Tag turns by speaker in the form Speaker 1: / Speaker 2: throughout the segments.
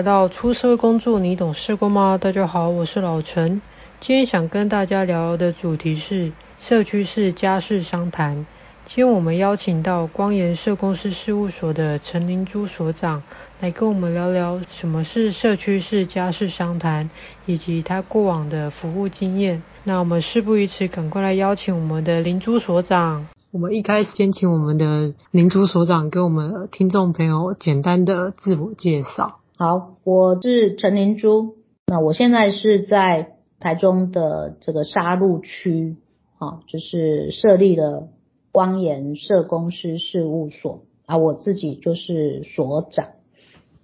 Speaker 1: 来到出社会工作，你懂社工吗？大家好，我是老陈。今天想跟大家聊的主题是社区式家事商谈。今天我们邀请到光言社工师事务所的陈灵珠所长来跟我们聊聊什么是社区式家事商谈，以及他过往的服务经验。那我们事不宜迟，赶快来邀请我们的灵珠所长。我们一开始先请我们的灵珠所长给我们听众朋友简单的自我介绍。
Speaker 2: 好，我是陈灵珠，那我现在是在台中的这个沙鹿区，啊，就是设立了光言社公司事务所啊，我自己就是所长。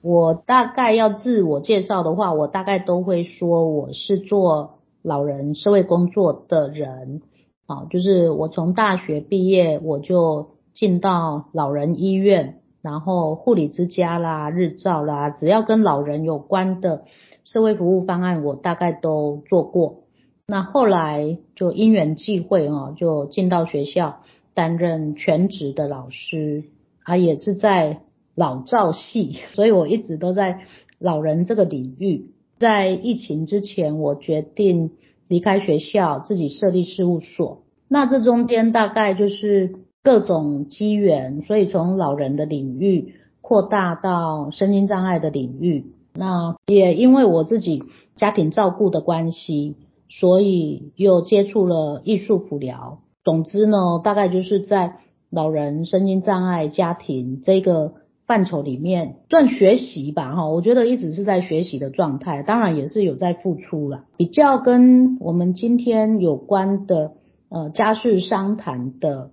Speaker 2: 我大概要自我介绍的话，我大概都会说我是做老人社会工作的人。啊，就是我从大学毕业，我就进到老人医院，然后护理之家啦、日照啦，只要跟老人有关的社会服务方案，我大概都做过。那后来就因缘际会哦，就进到学校担任全职的老师，啊，也是在老照系，所以我一直都在老人这个领域。在疫情之前，我决定。离开学校，自己设立事务所。那这中间大概就是各种机缘，所以从老人的领域扩大到身心障碍的领域。那也因为我自己家庭照顾的关系，所以又接触了艺术辅疗。总之呢，大概就是在老人身心障碍家庭这个。范畴里面算学习吧，哈，我觉得一直是在学习的状态，当然也是有在付出了。比较跟我们今天有关的呃家事商谈的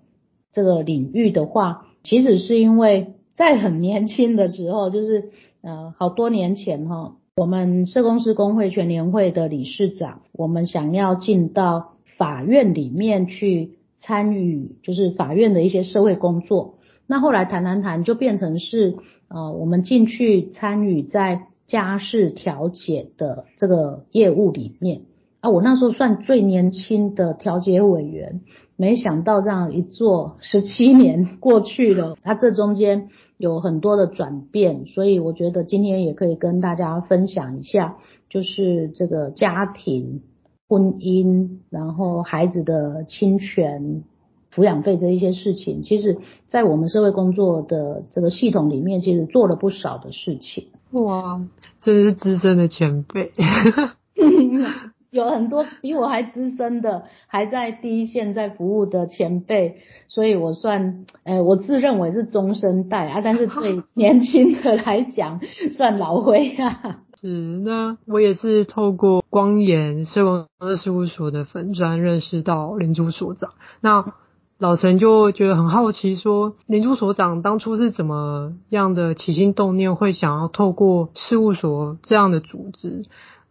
Speaker 2: 这个领域的话，其实是因为在很年轻的时候，就是呃好多年前哈，我们社工师公会全联会的理事长，我们想要进到法院里面去参与，就是法院的一些社会工作。那后来谈谈谈就变成是，呃，我们进去参与在家事调解的这个业务里面啊，我那时候算最年轻的调解委员，没想到这样一做十七年过去了，它这中间有很多的转变，所以我觉得今天也可以跟大家分享一下，就是这个家庭、婚姻，然后孩子的侵权。抚养费这一些事情，其实，在我们社会工作的这个系统里面，其实做了不少的事情。
Speaker 1: 哇，真是资深的前辈，
Speaker 2: 有很多比我还资深的，还在第一线在服务的前辈，所以我算，呃，我自认为是中生代啊，但是对年轻的来讲，算老灰啊。
Speaker 1: 是，那我也是透过光言社工师事务所的粉砖认识到林珠所长，那。老陈就觉得很好奇，说林珠所长当初是怎么样的起心动念，会想要透过事务所这样的组织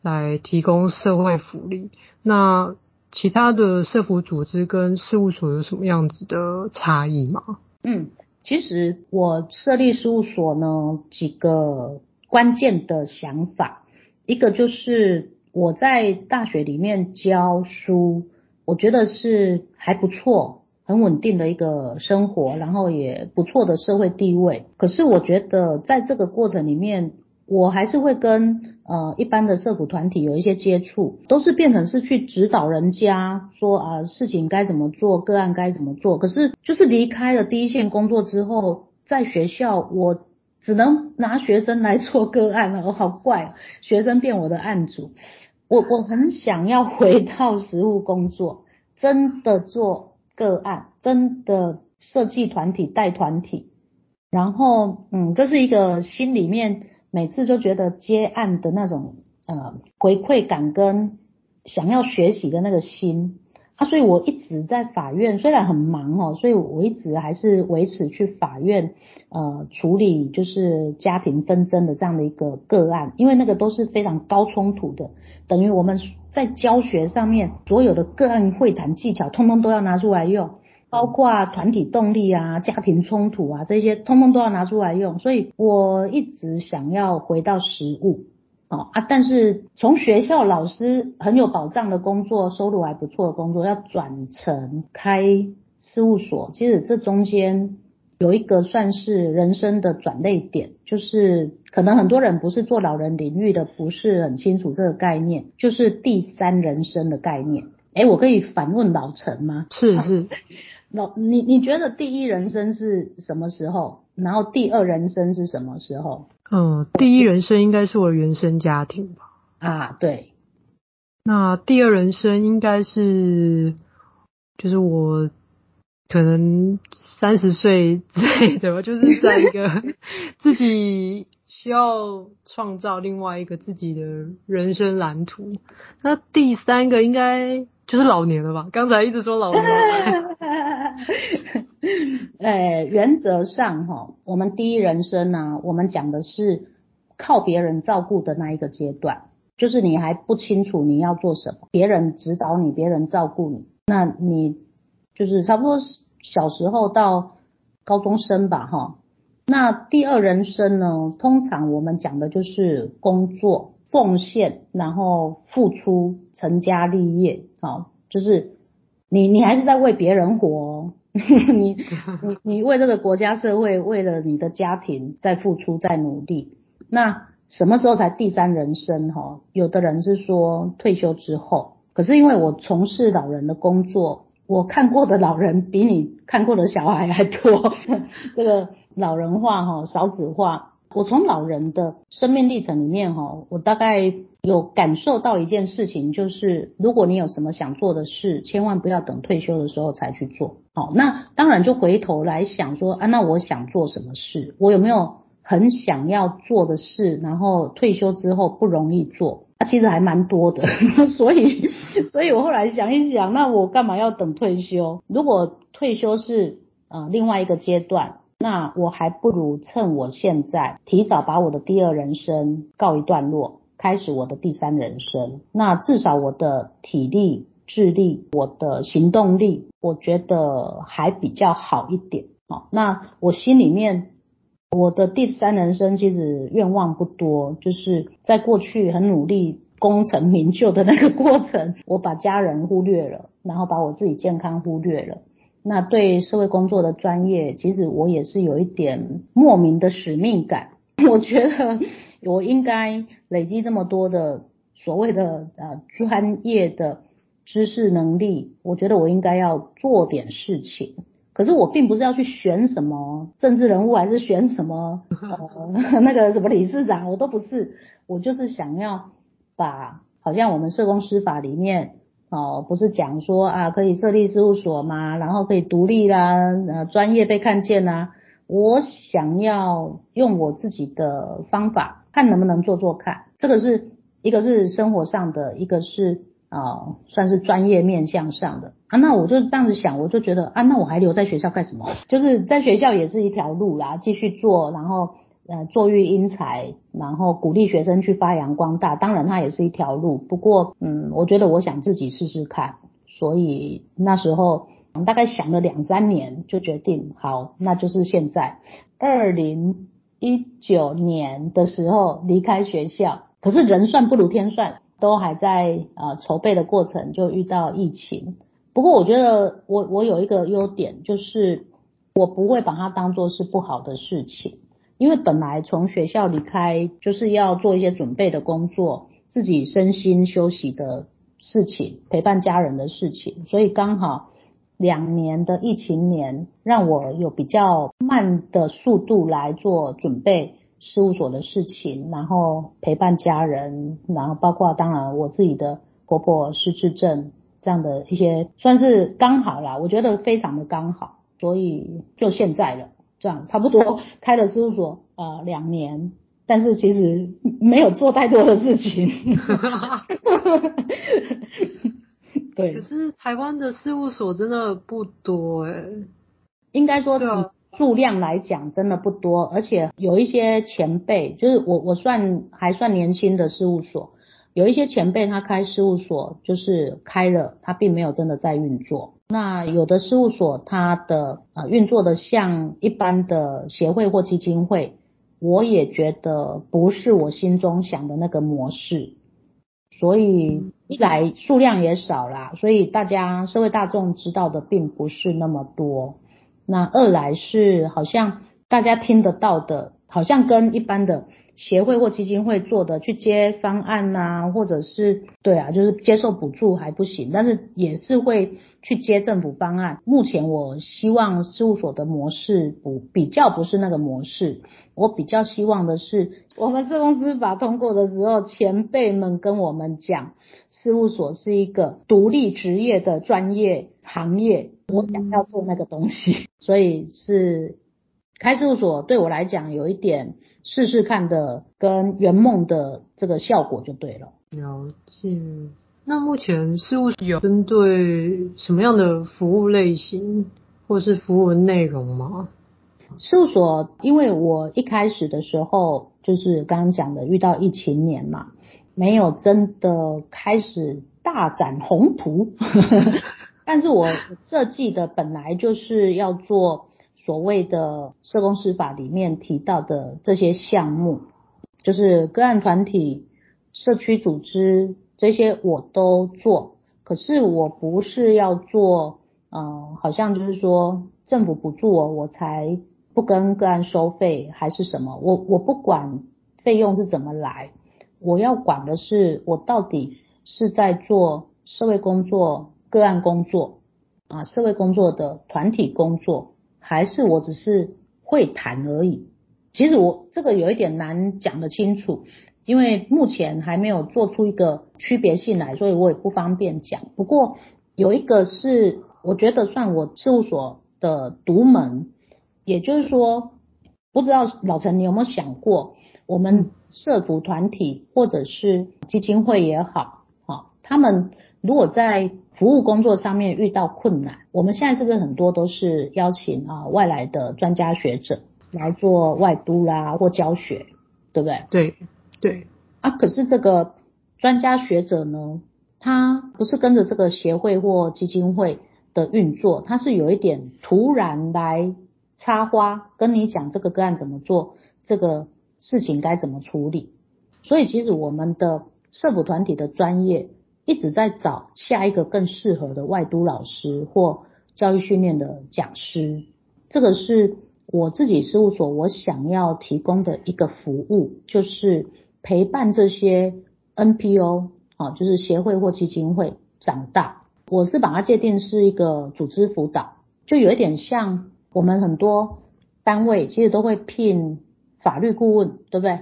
Speaker 1: 来提供社会福利？那其他的社福组织跟事务所有什么样子的差异吗？
Speaker 2: 嗯，其实我设立事务所呢，几个关键的想法，一个就是我在大学里面教书，我觉得是还不错。很稳定的一个生活，然后也不错的社会地位。可是我觉得在这个过程里面，我还是会跟呃一般的社福团体有一些接触，都是变成是去指导人家说啊、事情该怎么做，个案该怎么做。可是就是离开了第一线工作之后，在学校我只能拿学生来做个案了，我 好怪，学生变我的案主。我我很想要回到实务工作，真的做。个案真的设计团体带团体，然后嗯，这是一个心里面每次就觉得接案的那种呃回馈感跟想要学习的那个心啊，所以我一直在法院，虽然很忙哦，所以我一直还是维持去法院呃处理就是家庭纷争的这样的一个个案，因为那个都是非常高冲突的，等于我们。在教学上面，所有的个案会谈技巧，通通都要拿出来用，包括团体动力啊、家庭冲突啊这些，通通都要拿出来用。所以我一直想要回到实务，哦啊，但是从学校老师很有保障的工作，收入还不错的工作，要转成开事务所，其实这中间有一个算是人生的转捩点，就是可能很多人不是做老人领域的，不是很清楚这个概念，就是第三人生的概念。诶，我可以反问老陈吗？
Speaker 1: 是是，
Speaker 2: 老你你觉得第一人生是什么时候？然后第二人生是什么时候？
Speaker 1: 嗯，第一人生应该是我的原生家庭吧？
Speaker 2: 啊，对。
Speaker 1: 那第二人生应该是，就是我可能三十岁之类的吧，就是在一个 自己。需要创造另外一个自己的人生蓝图。那第三个应该就是老年了吧？刚才一直说老年。
Speaker 2: 呃，原则上哈，我们第一人生呢、我们讲的是靠别人照顾的那一个阶段，就是你还不清楚你要做什么，别人指导你，别人照顾你，那你就是差不多小时候到高中生吧，哈。那第二人生呢？通常我们讲的就是工作、奉献，然后付出、成家立业，好，就是你你还是在为别人活哦，你 你你为这个国家社会，为了你的家庭在付出，在努力。那什么时候才第三人生？哈，有的人是说退休之后，可是因为我从事老人的工作，我看过的老人比你看过的小孩还多，这个。老人化哈，少子化。我从老人的生命历程里面哈，我大概有感受到一件事情，就是如果你有什么想做的事，千万不要等退休的时候才去做。好，那当然就回头来想说啊，那我想做什么事？我有没有很想要做的事？然后退休之后不容易做，啊，其实还蛮多的。所以，所以我后来想一想，那我干嘛要等退休？如果退休是呃另外一个阶段。那我还不如趁我现在提早把我的第二人生告一段落，开始我的第三人生。那至少我的体力、智力、我的行动力，我觉得还比较好一点。好，那我心里面我的第三人生其实愿望不多，就是在过去很努力功成名就的那个过程，我把家人忽略了，然后把我自己健康忽略了。那对社会工作的专业，其实我也是有一点莫名的使命感。我觉得我应该累积这么多的所谓的呃专业的知识能力，我觉得我应该要做点事情。可是我并不是要去选什么政治人物，还是选什么呃 那个什么理事长，我都不是。我就是想要把好像我们社工师法里面。哦，不是讲说啊，可以设立事务所嘛？然后可以独立啦，呃，专业被看见啦。我想要用我自己的方法，看能不能做做看。这个是一个是生活上的，一个是啊、算是专业面向上的啊。那我就这样子想，我就觉得啊，那我还留在学校干什么？就是在学校也是一条路啦，继续做，然后。呃，作育英才，然后鼓励学生去发扬光大，当然它也是一条路。不过，嗯，我觉得我想自己试试看，所以那时候大概想了两三年，就决定好，那就是现在。二零一九年的时候离开学校，可是人算不如天算，都还在呃筹备的过程，就遇到疫情。不过我觉得我我有一个优点，就是我不会把它当作是不好的事情。因为本来从学校离开就是要做一些准备的工作，自己身心休息的事情，陪伴家人的事情，所以刚好两年的疫情年，让我有比较慢的速度来做准备事务所的事情，然后陪伴家人，然后包括当然我自己的婆婆失智症这样的一些，算是刚好啦，我觉得非常的刚好，所以就现在了。这样差不多开了事务所呃两年，但是其实没有做太多的事情。对，
Speaker 1: 可是台湾的事务所真的不多哎，
Speaker 2: 应该说以数量来讲真的不多，而且有一些前辈，就是我我算还算年轻的事务所。有一些前辈他开事务所就是开了，他并没有真的在运作。那有的事务所它的呃运作的像一般的协会或基金会，我也觉得不是我心中想的那个模式。所以一来数量也少啦，所以大家社会大众知道的并不是那么多。那二来是好像大家听得到的，好像跟一般的。协会或基金会做的去接方案呐、或者是对啊，就是接受补助还不行，但是也是会去接政府方案。目前我希望事务所的模式不比较不是那个模式，我比较希望的是，我们社公司法通过的时候，前辈们跟我们讲，事务所是一个独立职业的专业行业，我想要做那个东西，所以是开事务所对我来讲有一点。试试看的跟圆梦的这个效果就对了。
Speaker 1: 了解。那目前事务所有针对什么样的服务类型或是服务的内容吗？
Speaker 2: 事务所，因为我一开始的时候就是刚刚讲的遇到疫情年嘛，没有真的开始大展宏图，但是我设计的本来就是要做。所谓的社工师法里面提到的这些项目，就是个案团体、社区组织这些我都做，可是我不是要做，嗯、好像就是说政府补助我，我才不跟个案收费还是什么，我我不管费用是怎么来，我要管的是我到底是在做社会工作、个案工作啊，社会工作的团体工作。还是我只是会谈而已。其实我这个有一点难讲得清楚，因为目前还没有做出一个区别性来，所以我也不方便讲。不过有一个是我觉得算我事务所的独门，也就是说，不知道老陈你有没有想过，我们社福团体或者是基金会也好，好，他们如果在服务工作上面遇到困难，我们现在是不是很多都是邀请啊外来的专家学者来做外督啦或教学，对不对？
Speaker 1: 对对
Speaker 2: 啊，可是这个专家学者呢，他不是跟着这个协会或基金会的运作，他是有一点突然来插花，跟你讲这个个案怎么做，这个事情该怎么处理。所以其实我们的社福团体的专业。一直在找下一个更适合的外督老师或教育训练的讲师，这个是我自己事务所我想要提供的一个服务，就是陪伴这些 NPO 啊，就是协会或基金会长大。我是把它界定是一个组织辅导，就有一点像我们很多单位其实都会聘法律顾问，对不对？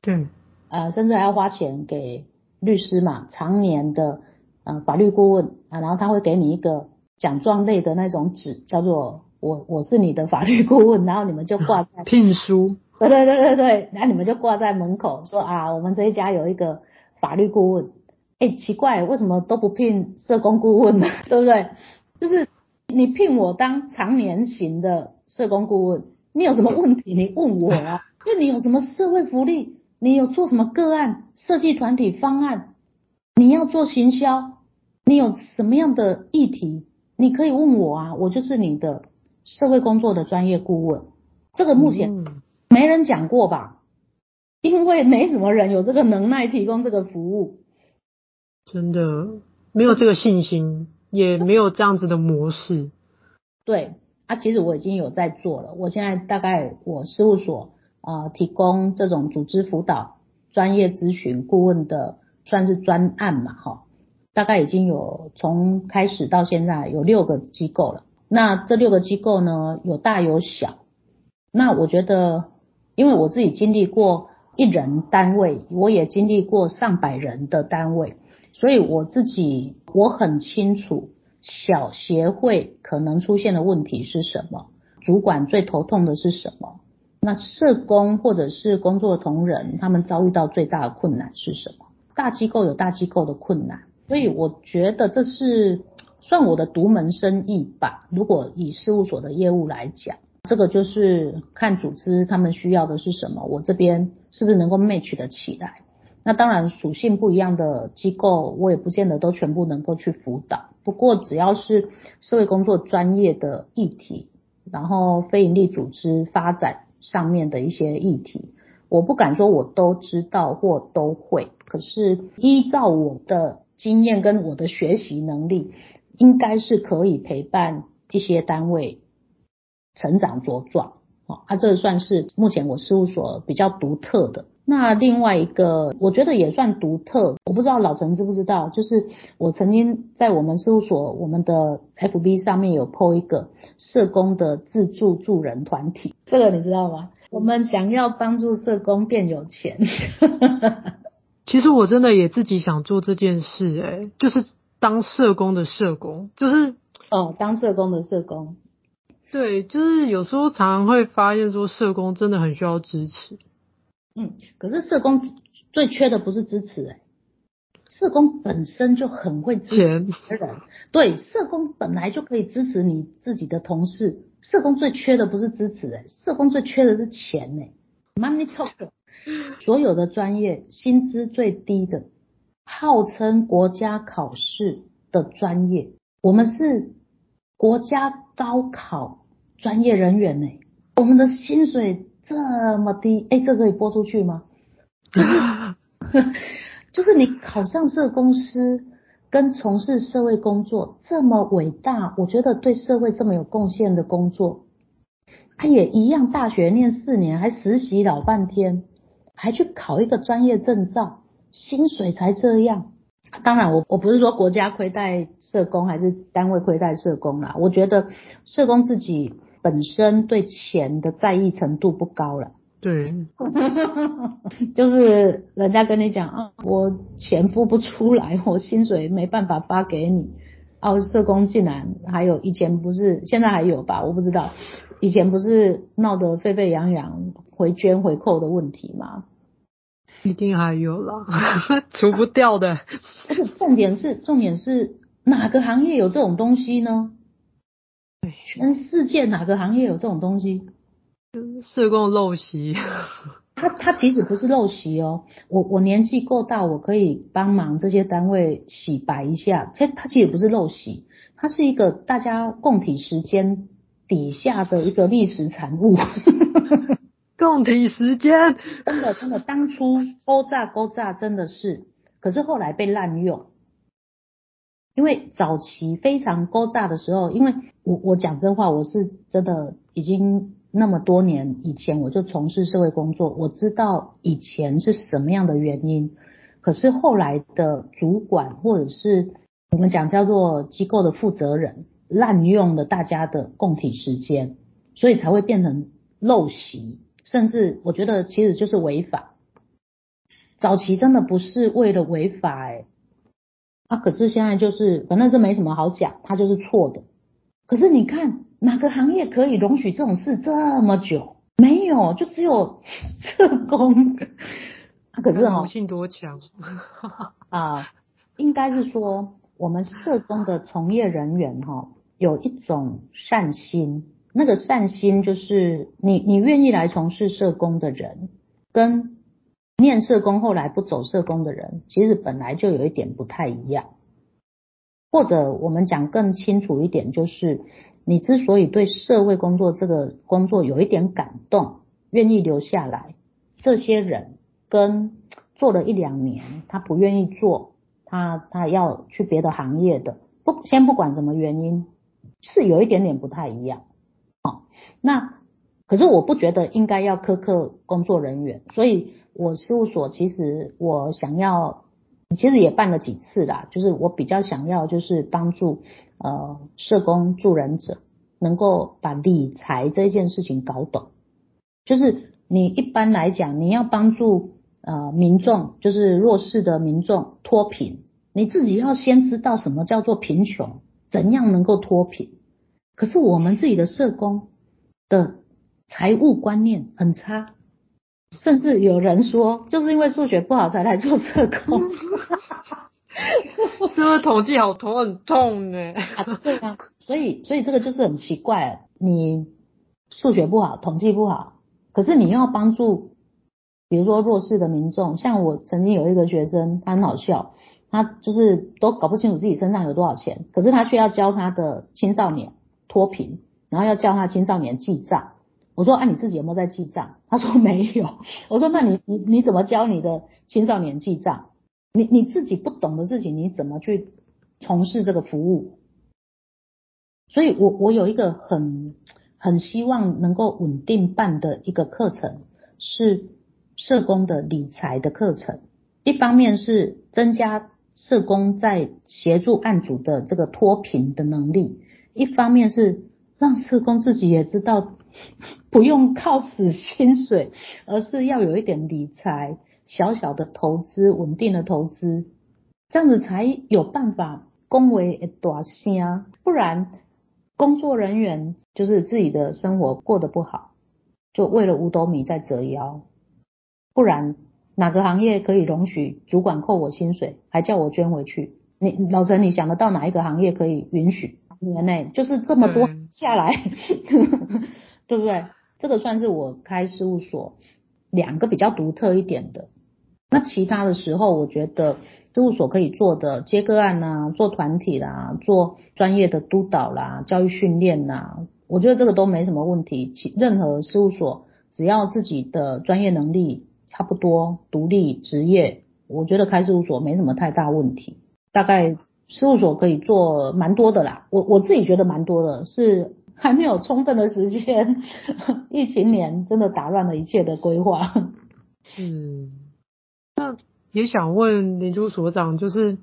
Speaker 1: 对，
Speaker 2: 呃，甚至还要花钱给。律师嘛，常年的呃法律顾问啊，然后他会给你一个奖状类的那种纸，叫做我我是你的法律顾问，然后你们就挂在
Speaker 1: 聘书，
Speaker 2: 对对对对对，然后你们就挂在门口说啊，我们这一家有一个法律顾问，哎，奇怪，为什么都不聘社工顾问呢？对不对？就是你聘我当常年型的社工顾问，你有什么问题你问我啊，因为你有什么社会福利。你有做什么个案设计团体方案？你要做行销？你有什么样的议题？你可以问我啊，我就是你的社会工作的专业顾问。这个目前没人讲过吧？因为没什么人有这个能耐提供这个服务。
Speaker 1: 真的没有这个信心，也没有这样子的模式。
Speaker 2: 对啊，其实我已经有在做了。我现在大概我事务所。啊、提供这种组织辅导、专业咨询顾问的，算是专案嘛，哈，大概已经有从开始到现在有六个机构了。那这六个机构呢，有大有小。那我觉得，因为我自己经历过一人单位，我也经历过上百人的单位，所以我自己我很清楚小协会可能出现的问题是什么，主管最头痛的是什么。那社工或者是工作同仁，他们遭遇到最大的困难是什么？大机构有大机构的困难，所以我觉得这是算我的独门生意吧。如果以事务所的业务来讲，这个就是看组织他们需要的是什么，我这边是不是能够 match 得起来？那当然属性不一样的机构，我也不见得都全部能够去辅导。不过只要是社会工作专业的议题，然后非营利组织发展。上面的一些议题，我不敢说我都知道或都会，可是依照我的经验跟我的学习能力，应该是可以陪伴一些单位成长茁壮。哦，啊，这算是目前我事务所比较独特的。那另外一个，我觉得也算独特，我不知道老陈知不知道，就是我曾经在我们事务所我们的 FB 上面有 po 一个社工的自助助人团体，这个你知道吗？我们想要帮助社工变有钱。
Speaker 1: 其实我真的也自己想做这件事，诶，就是当社工的社工，就是
Speaker 2: 哦，当社工的社工。
Speaker 1: 对，就是有时候常常会发现说，社工真的很需要支持。
Speaker 2: 嗯，可是社工最缺的不是支持，欸，诶社工本身就很会支持别人。钱对，社工本来就可以支持你自己的同事。社工最缺的不是支持，欸，诶社工最缺的是钱，欸，诶 money talk。所有的专业薪资最低的，号称国家考试的专业，我们是国家高考。专业人员呢、欸？我们的薪水这么低，哎，这可以播出去吗？就是，就是你考上社公司，跟从事社会工作这么伟大，我觉得对社会这么有贡献的工作，他也一样，大学念四年，还实习老半天，还去考一个专业证照，薪水才这样。当然我，我我不是说国家亏待社工，还是单位亏待社工啦。我觉得社工自己。本身对钱的在意程度不高了，
Speaker 1: 对，
Speaker 2: 就是人家跟你讲啊，我钱付不出来，我薪水没办法发给你。哦，社工竟然还有以前不是，现在还有吧？我不知道，以前不是闹得沸沸扬扬回捐回扣的问题吗？
Speaker 1: 一定还有啦，除不掉的。
Speaker 2: 而且重点是，重点是哪个行业有这种东西呢？全世界哪个行业有这种东西？
Speaker 1: 社工陋习。
Speaker 2: 他他其实不是陋习哦，我我年纪够大，我可以帮忙这些单位洗白一下。他他其实不是陋习，它是一个大家共体时间底下的一个历史产物。
Speaker 1: 共体时间，
Speaker 2: 真的真的，当初勾诈勾诈真的是，可是后来被滥用。因为早期非常勾诈的时候，因为我我讲真话，我是真的已经那么多年以前我就从事社会工作，我知道以前是什么样的原因。可是后来的主管或者是我们讲叫做机构的负责人滥用了大家的共体时间，所以才会变成陋习，甚至我觉得其实就是违法。早期真的不是为了违法欸。啊，可是现在就是，反正这没什么好讲，它就是错的。可是你看哪个行业可以容许这种事这么久？没有，就只有 社工。啊，可是哈、哦，
Speaker 1: 性多强
Speaker 2: 啊？应该是说我们社工的从业人员哈、哦，有一种善心。那个善心就是你你愿意来从事社工的人跟。念社工后来不走社工的人，其实本来就有一点不太一样。或者我们讲更清楚一点，就是你之所以对社会工作这个工作有一点感动，愿意留下来，这些人跟做了一两年他不愿意做，他他要去别的行业的，不先不管什么原因，是有一点点不太一样。好，那可是我不觉得应该要苛刻工作人员，所以。我事务所其实我想要，其实也办了几次啦，就是我比较想要就是帮助呃社工助人者能够把理财这件事情搞懂，就是你一般来讲你要帮助呃民众，就是弱势的民众脱贫，你自己要先知道什么叫做贫穷，怎样能够脱贫。可是我们自己的社工的财务观念很差。甚至有人说，就是因为数学不好才来做社工。
Speaker 1: 是不是统计好头很痛呢？
Speaker 2: 啊，对啊，所以所以这个就是很奇怪，你数学不好，统计不好，可是你要帮助，比如说弱势的民众，像我曾经有一个学生，他很好笑，他就是都搞不清楚自己身上有多少钱，可是他却要教他的青少年脱贫，然后要教他青少年记账。我说啊，你自己有没有在记账？他说没有。我说那你你你怎么教你的青少年记账？你你自己不懂的事情，你怎么去从事这个服务？所以我我有一个很很希望能够稳定办的一个课程是社工的理财的课程。一方面是增加社工在协助案主的这个脱贫的能力，一方面是让社工自己也知道 不用靠死薪水，而是要有一点理财，小小的投资，稳定的投资，这样子才有办法恭维大声，不然工作人员就是自己的生活过得不好，就为了五斗米在折腰，不然。哪个行业可以容许主管扣我薪水，还叫我捐回去？你老陈，你想得到哪一个行业可以允许？年内就是这么多下来，嗯、对不对？这个算是我开事务所两个比较独特一点的。那其他的时候，我觉得事务所可以做的接个案啊，做团体啦，做专业的督导啦，教育训练啦，我觉得这个都没什么问题。其任何事务所只要自己的专业能力。差不多独立职业，我觉得开事务所没什么太大问题。大概事务所可以做蛮多的啦，我我自己觉得蛮多的，是还没有充分的时间。疫情年真的打乱了一切的规划。
Speaker 1: 嗯，那也想问林珠所长，就是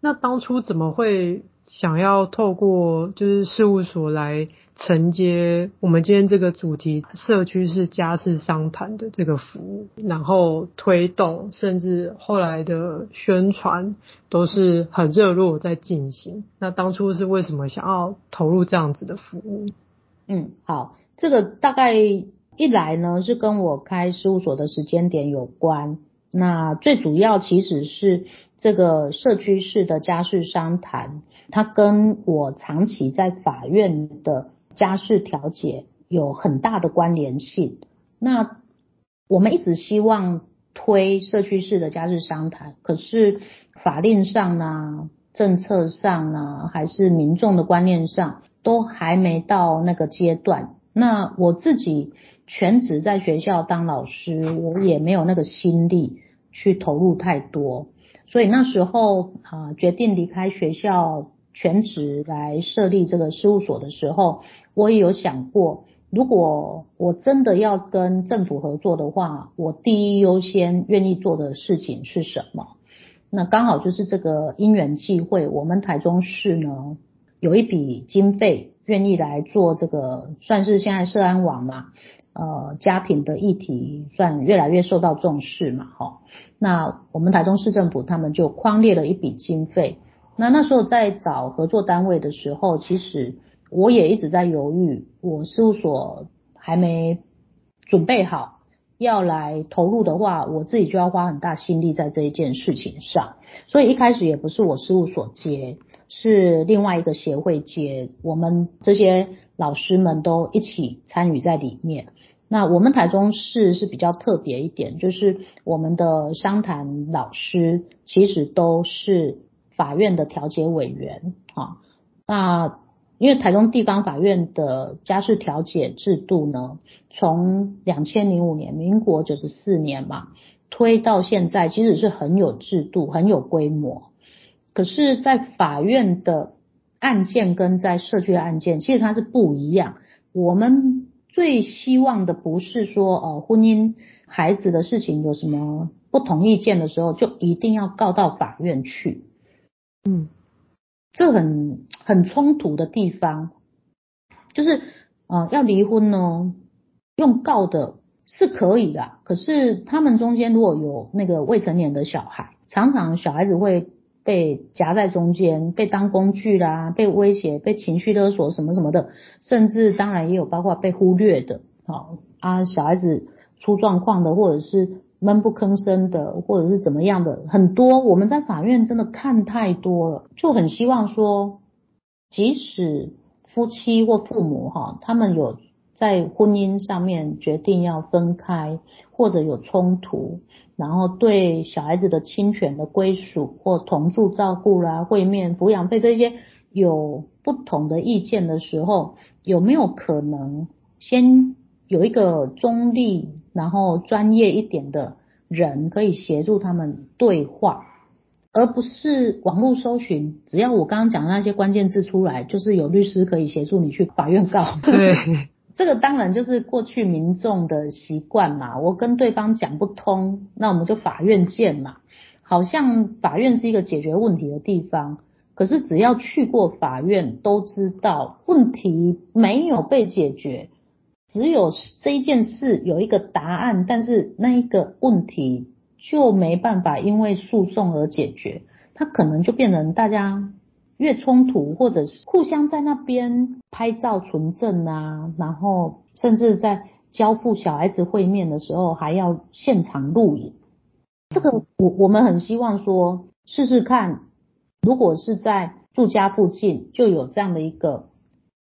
Speaker 1: 那当初怎么会想要透过就是事务所来？承接我们今天这个主题，社区式家事商谈的这个服务，然后推动，甚至后来的宣传都是很热络在进行。那当初是为什么想要投入这样子的服务？
Speaker 2: 嗯，好，这个大概一来呢是跟我开事务所的时间点有关。那最主要其实是这个社区式的家事商谈，它跟我长期在法院的。家事调解有很大的关联性。那我们一直希望推社区式的家事商谈，可是法令上呢、政策上呢，还是民众的观念上，都还没到那个阶段。那我自己全职在学校当老师，我也没有那个心力去投入太多，所以那时候啊，决定离开学校。全职来设立这个事务所的时候，我也有想过，如果我真的要跟政府合作的话，我第一优先愿意做的事情是什么？那刚好就是这个因缘际会，我们台中市呢有一笔经费愿意来做这个，算是现在社安网嘛，呃，家庭的议题算越来越受到重视嘛，哈，那我们台中市政府他们就框列了一笔经费。那那时候在找合作单位的时候，其实我也一直在犹豫，我事务所还没准备好要来投入的话，我自己就要花很大心力在这一件事情上。所以一开始也不是我事务所接，是另外一个协会接，我们这些老师们都一起参与在里面。那我们台中市是比较特别一点，就是我们的商谈老师其实都是。法院的调解委员，啊，那因为台中地方法院的家事调解制度呢，从两千零五年，民国九十四年嘛，推到现在，其实是很有制度、很有规模。可是，在法院的案件跟在社区的案件，其实它是不一样。我们最希望的不是说，哦，婚姻孩子的事情有什么不同意见的时候，就一定要告到法院去。嗯，这很很冲突的地方，就是呃要离婚呢，用告的是可以的，可是他们中间如果有那个未成年的小孩，常常小孩子会被夹在中间，被当工具啦，被威胁，被情绪勒索什么什么的，甚至当然也有包括被忽略的，好啊，小孩子出状况的，或者是。闷不吭声的，或者是怎么样的，很多我们在法院真的看太多了，就很希望说，即使夫妻或父母哈，他们有在婚姻上面决定要分开，或者有冲突，然后对小孩子的亲权的归属或同住照顾啦、会面抚养费这些有不同的意见的时候，有没有可能先有一个中立？然后专业一点的人可以协助他们对话，而不是网络搜寻。只要我刚刚讲的那些关键字出来，就是有律师可以协助你去法院告。
Speaker 1: 对，
Speaker 2: 这个当然就是过去民众的习惯嘛。我跟对方讲不通，那我们就法院见嘛。好像法院是一个解决问题的地方，可是只要去过法院，都知道问题没有被解决，只有这一件事有一个答案，但是那一个问题就没办法因为诉讼而解决，它可能就变成大家。越冲突，或者是互相在那边拍照存证啊，然后甚至在交付小孩子会面的时候还要现场录影。这个我我们很希望说试试看，如果是在住家附近就有这样的一个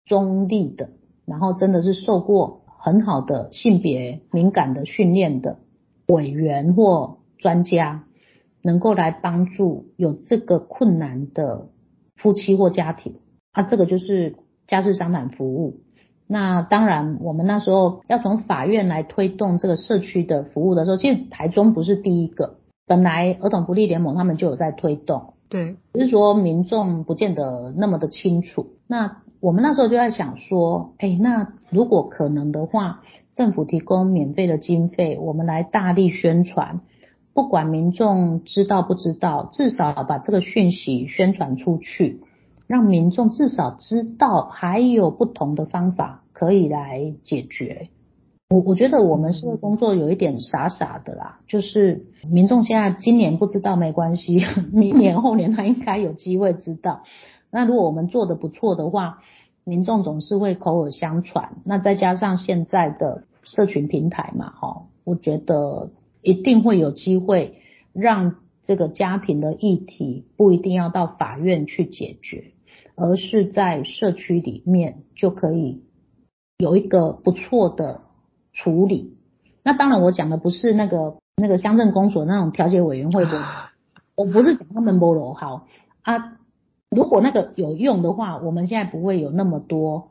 Speaker 2: 中立的，然后真的是受过很好的性别敏感的训练的委员或专家，能够来帮助有这个困难的。夫妻或家庭，啊，这个就是家事商谈服务。那当然，我们那时候要从法院来推动这个社区的服务的时候，其实台中不是第一个，本来儿童福利联盟他们就有在推动，
Speaker 1: 对，
Speaker 2: 只是说民众不见得那么的清楚。那我们那时候就在想说，哎，那如果可能的话，政府提供免费的经费，我们来大力宣传。不管民众知道不知道，至少把这个讯息宣传出去，让民众至少知道还有不同的方法可以来解决。我我觉得我们社会工作有一点傻傻的啦，就是民众现在今年不知道没关系，明年后年他应该有机会知道。那如果我们做得不错的话，民众总是会口耳相传。那再加上现在的社群平台嘛，哈，我觉得。一定会有机会让这个家庭的议题不一定要到法院去解决，而是在社区里面就可以有一个不错的处理。那当然，我讲的不是那个那个乡镇公所那种调解委员会的，我不是讲他们不罗好啊。如果那个有用的话，我们现在不会有那么多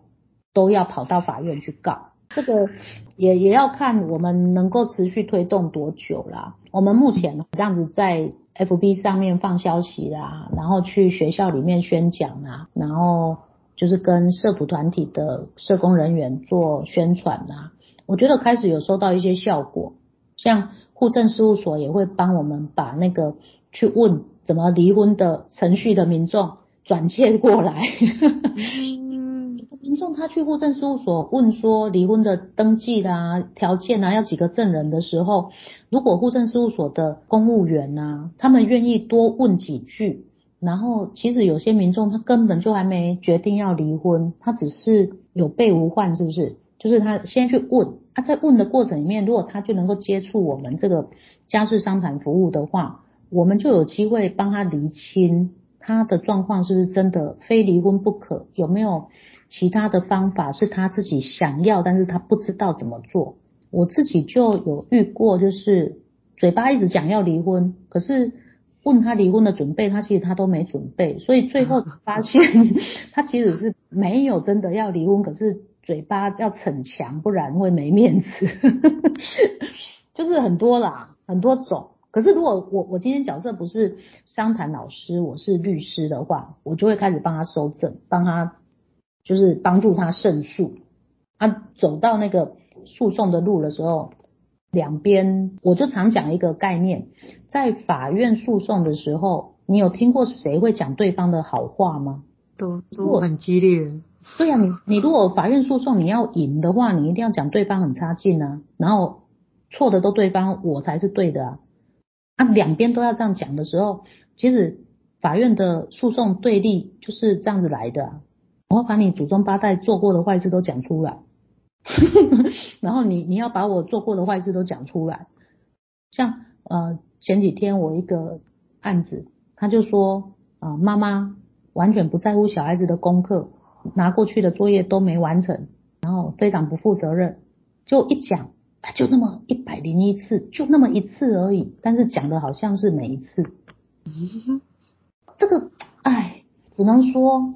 Speaker 2: 都要跑到法院去告。这个也也要看我们能够持续推动多久啦。我们目前这样子在 FB 上面放消息啦，然后去学校里面宣讲啦，然后就是跟社福团体的社工人员做宣传啦。我觉得开始有收到一些效果，像户政事务所也会帮我们把那个去问怎么离婚的程序的民众转介过来。民众他去户政事务所问说离婚的登记啦、条件啊，要几个证人的时候，如果户政事务所的公务员呐，他们愿意多问几句，然后其实有些民众他根本就还没决定要离婚，他只是有备无患，是不是？就是他先去问，他在问的过程里面，如果他就能够接触我们这个家事商谈服务的话，我们就有机会帮他厘清。他的状况是不是真的非离婚不可？有没有其他的方法是他自己想要，但是他不知道怎么做？我自己就有遇过，就是嘴巴一直讲要离婚，可是问他离婚的准备，他其实他都没准备，所以最后发现 他其实是没有真的要离婚，可是嘴巴要逞强，不然会没面子，就是很多啦，很多种。可是，如果我我今天角色不是商谈老师，我是律师的话，我就会开始帮他收证，帮他就是帮助他胜诉。他走到那个诉讼的路的时候，两边我就常讲一个概念，在法院诉讼的时候，你有听过谁会讲对方的好话吗？
Speaker 1: 都都很激烈。
Speaker 2: 对呀，你你如果法院诉讼你要赢的话，你一定要讲对方很差劲啊，然后错的都对方，我才是对的啊。那，两边都要这样讲的时候，其实法院的诉讼对立就是这样子来的啊。我要把你祖宗八代做过的坏事都讲出来，然后你你要把我做过的坏事都讲出来。像呃前几天我一个案子，他就说啊，妈妈完全不在乎小孩子的功课，拿过去的作业都没完成，然后非常不负责任，就一讲。就那么一百零一次，就那么一次而已，但是讲的好像是每一次。这个，哎，只能说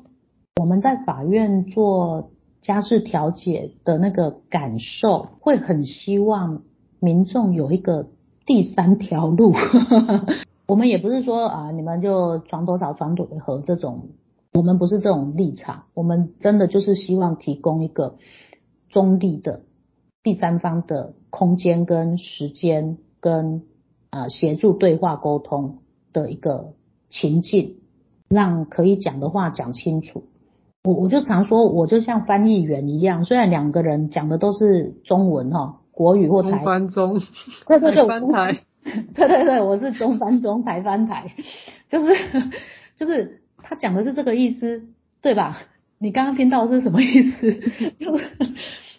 Speaker 2: 我们在法院做家事调解的那个感受，会很希望民众有一个第三条路。我们也不是说啊，你们就床头吵床头和这种，我们不是这种立场，我们真的就是希望提供一个。中立的第三方的空间跟时间跟啊协助对话沟通的一个情境，让可以讲的话讲清楚。我我就常说，我就像翻译员一样，虽然两个人讲的都是中文哈，国语或台
Speaker 1: 中翻中，
Speaker 2: 对对对，
Speaker 1: 翻台，
Speaker 2: 对对对，我是中翻中，台翻台，就是就是他讲的是这个意思，对吧？你刚刚听到的是什么意思？就是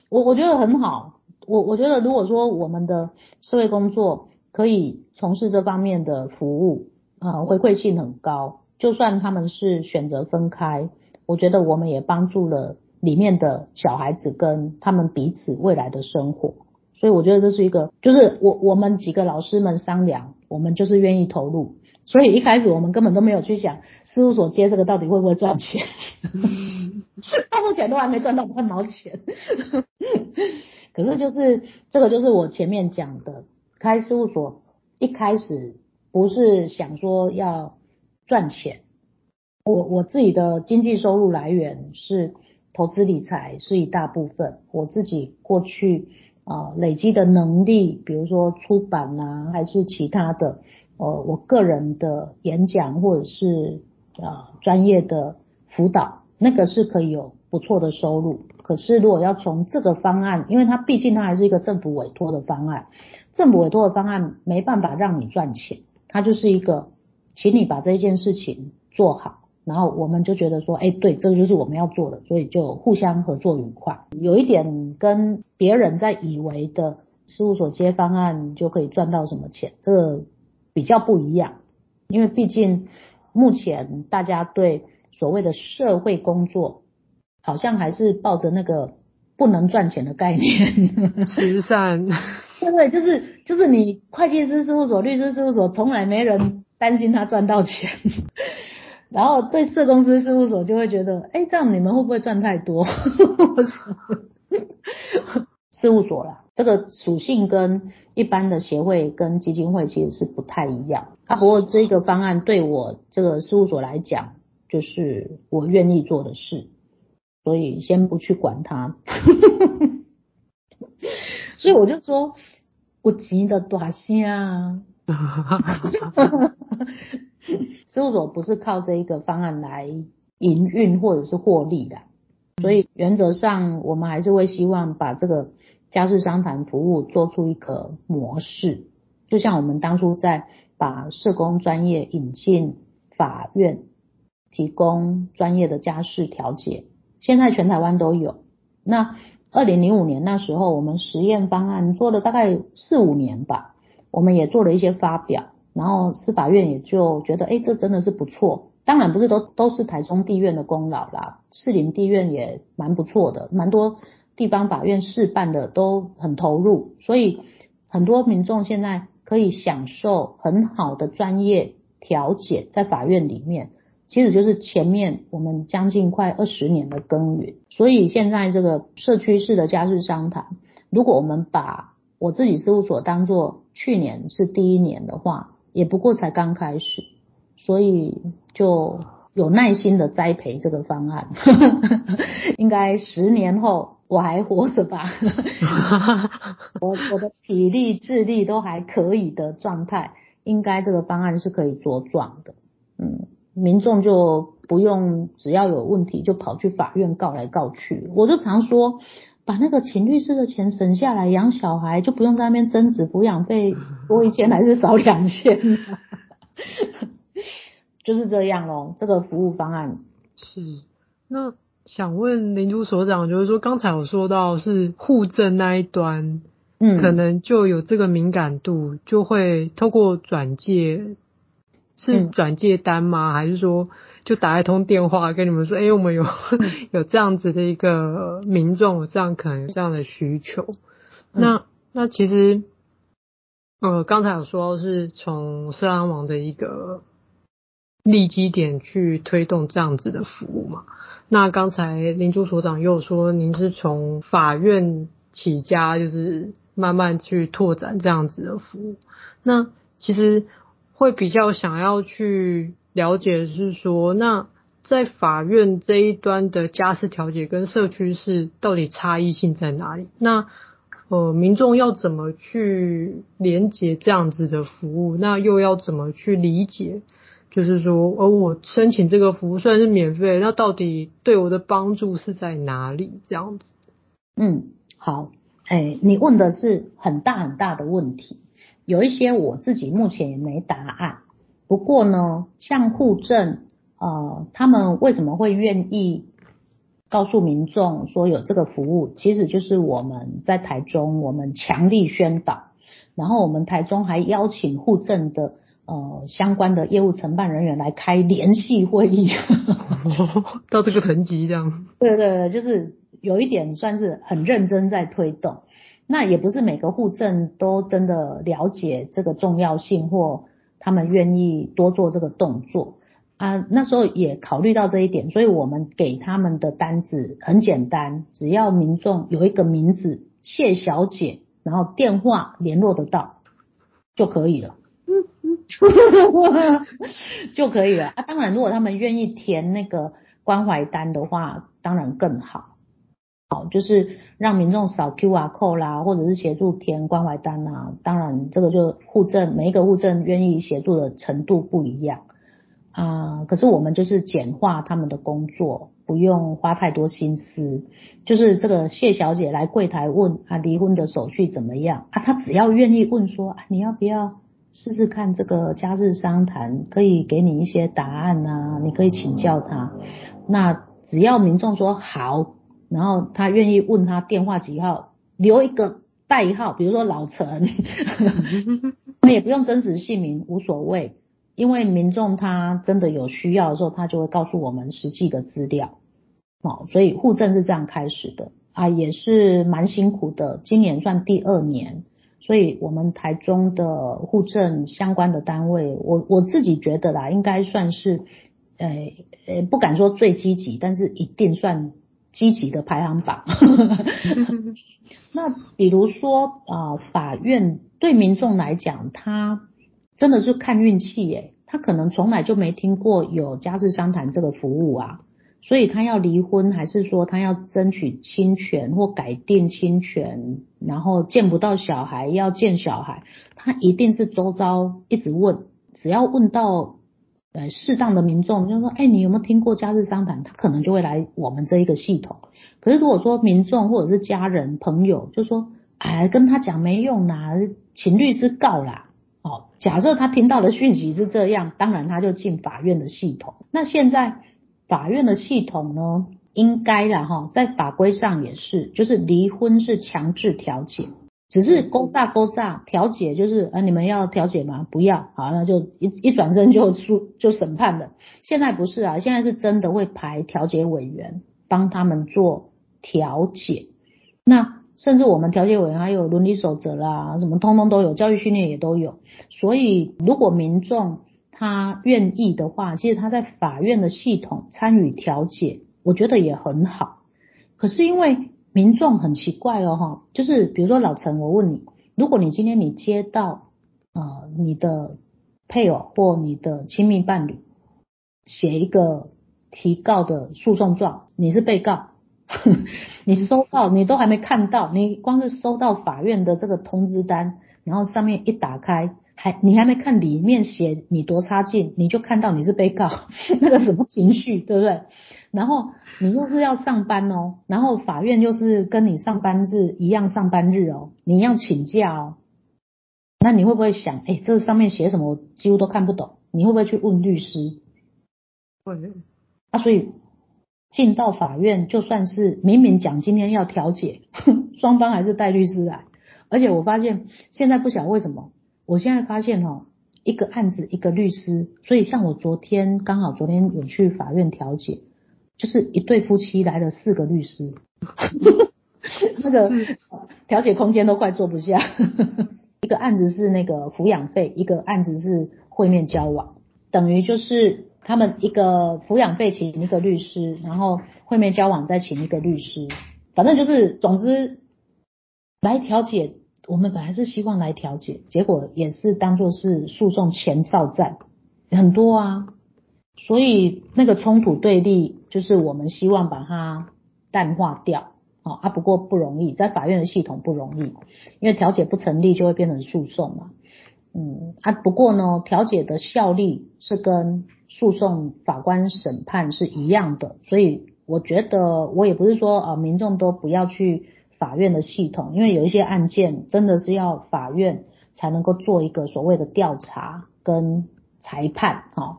Speaker 2: 我我觉得很好，我我觉得如果说我们的社会工作可以从事这方面的服务，啊、呃，回馈性很高，就算他们是选择分开。我觉得我们也帮助了里面的小孩子跟他们彼此未来的生活，所以我觉得这是一个，就是我我们几个老师们商量，我们就是愿意投入，所以一开始我们根本都没有去想事务所接这个到底会不会赚钱，到目前都还没赚到半毛钱，可是就是这个就是我前面讲的，开事务所一开始不是想说要赚钱。我我自己的经济收入来源是投资理财是一大部分，我自己过去啊、累积的能力，比如说出版啊，还是其他的，呃，我个人的演讲或者是啊、专业的辅导，那个是可以有不错的收入。可是如果要从这个方案，因为它毕竟它还是一个政府委托的方案，政府委托的方案没办法让你赚钱，它就是一个，请你把这件事情做好。然后我们就觉得说，哎，对，这个就是我们要做的，所以就互相合作愉快。有一点跟别人在以为的事务所接方案就可以赚到什么钱，这个比较不一样。因为毕竟目前大家对所谓的社会工作，好像还是抱着那个不能赚钱的概念，
Speaker 1: 慈善。
Speaker 2: 对对，就是就是你会计师事务所、律师事务所，从来没人担心他赚到钱。然后对社公司事务所就会觉得，哎，这样你们会不会赚太多？事务所啦，这个属性跟一般的协会跟基金会其实是不太一样。啊，不过这个方案对我这个事务所来讲，就是我愿意做的事，所以先不去管它。所以我就说，我急得大声啊！事务所不是靠这一个方案来营运或者是获利的，所以原则上我们还是会希望把这个家事商谈服务做出一个模式，就像我们当初在把社工专业引进法院，提供专业的家事调解，现在全台湾都有。那二零零五年那时候我们实验方案做了大概四五年吧，我们也做了一些发表。然后司法院也就觉得，哎，这真的是不错。当然不是都都是台中地院的功劳啦，士林地院也蛮不错的，蛮多地方法院试办的都很投入，所以很多民众现在可以享受很好的专业调解，在法院里面，其实就是前面我们将近快二十年的耕耘。所以现在这个社区式的家事商谈，如果我们把我自己事务所当做去年是第一年的话，也不过才刚开始，所以就有耐心的栽培这个方案。应该十年后我还活着吧？我我的体力智力都还可以的状态，应该这个方案是可以茁壮的。嗯，民众就不用只要有问题就跑去法院告来告去。我就常说。把那个请律师的钱省下来养小孩，就不用在那边争执抚养费多一千还是少两千，就是这样咯。这个服务方案
Speaker 1: 是。那想问林珠所长，就是说刚才有说到是户政那一端，嗯，可能就有这个敏感度，就会透过转介，是转介单吗？嗯、还是说？就打一通电话跟你们说，哎、欸，我们有 有这样子的一个民众，这样可能有这样的需求。那那其实，呃，刚才有说是从社安网的一个立基点去推动这样子的服务嘛。那刚才林珠所长又说，您是从法院起家，就是慢慢去拓展这样子的服务。那其实会比较想要去。了解是说，那在法院这一端的家事调解跟社区是到底差异性在哪里？那呃，民众要怎么去连接这样子的服务？那又要怎么去理解？就是说，而、我申请这个服务虽然是免费，那到底对我的帮助是在哪里？这样子。
Speaker 2: 嗯，好，哎、你问的是很大很大的问题，有一些我自己目前也没答案。不过呢，像户政，呃，他们为什么会愿意告诉民众说有这个服务？其实就是我们在台中，我们强力宣导，然后我们台中还邀请户政的呃相关的业务承办人员来开联系会议，
Speaker 1: 到这个层级这样。
Speaker 2: 对对对，就是有一点算是很认真在推动。那也不是每个户政都真的了解这个重要性或。他们愿意多做这个动作啊，那时候也考虑到这一点，所以我们给他们的单子很简单，只要民众有一个名字谢小姐，然后电话联络得到就可以了，就可以了啊。当然，如果他们愿意填那个关怀单的话，当然更好。就是让民众扫 QR code 啦，或者是协助填关怀单啦。当然，这个就户政每一个户政愿意协助的程度不一样啊、可是我们就是简化他们的工作，不用花太多心思。就是这个谢小姐来柜台问啊，离婚的手续怎么样啊？她只要愿意问说，啊、你要不要试试看这个家事商谈，可以给你一些答案啊，你可以请教他。那只要民众说好。然后他愿意问他电话几号，留一个代号，比如说老陈，那也不用真实姓名，无所谓，因为民众他真的有需要的时候，他就会告诉我们实际的资料，哦，所以户政是这样开始的。啊，也是蛮辛苦的，今年算第二年，所以我们台中的户政相关的单位，我我自己觉得啦，应该算是，呃呃，不敢说最积极，但是一定算。积极的排行榜。那比如说啊、呃，法院对民众来讲，他真的是看运气耶。他可能从来就没听过有家事商谈这个服务啊，所以他要离婚，还是说他要争取侵权或改定侵权，然后见不到小孩要见小孩，他一定是周遭一直问，只要问到。呃，适当的民众就说，哎，你有没有听过家事商谈？他可能就会来我们这一个系统。可是如果说民众或者是家人朋友就说，哎，跟他讲没用啦，请律师告啦。哦，假设他听到的讯息是这样，当然他就进法院的系统。那现在法院的系统呢，应该啦哈，在法规上也是，就是离婚是强制调解。只是勾诈勾诈调解，就是啊，你们要调解吗？不要，好，那就一一转身就出就审判了。现在不是啊，现在是真的会排调解委员帮他们做调解。那甚至我们调解委员还有伦理守则啦，什么通通都有，教育训练也都有。所以如果民众他愿意的话，其实他在法院的系统参与调解，我觉得也很好。可是因为民众很奇怪哦，哈，就是比如说老陈，我问你，如果你今天你接到呃你的配偶或你的亲密伴侣写一个提告的诉讼状，你是被告，你收到你都还没看到，你光是收到法院的这个通知单，然后上面一打开，还你还没看里面写你多差劲，你就看到你是被告，那个什么情绪，对不对？然后。你又是要上班哦，然后法院又是跟你上班日一样上班日哦，你要请假哦，那你会不会想，哎，这上面写什么我几乎都看不懂，你会不会去问律师？
Speaker 1: 会。
Speaker 2: 啊，所以进到法院，就算是明明讲今天要调解，双方还是带律师来，而且我发现现在不晓得为什么，我现在发现哦，一个案子一个律师，所以像我昨天刚好昨天有去法院调解。就是一对夫妻来了四个律师，那个调解空间都快坐不下。一个案子是那个抚养费，一个案子是会面交往，等于就是他们一个抚养费请一个律师，然后会面交往再请一个律师，反正就是总之来调解。我们本来是希望来调解，结果也是当做是诉讼前哨战，很多啊。所以那个冲突对立，就是我们希望把它淡化掉。啊，不过不容易，在法院的系统不容易，因为调解不成立就会变成诉讼嘛。嗯，啊，不过呢，调解的效力是跟诉讼法官审判是一样的，所以我觉得我也不是说啊，民众都不要去法院的系统，因为有一些案件真的是要法院才能够做一个所谓的调查跟裁判。哈，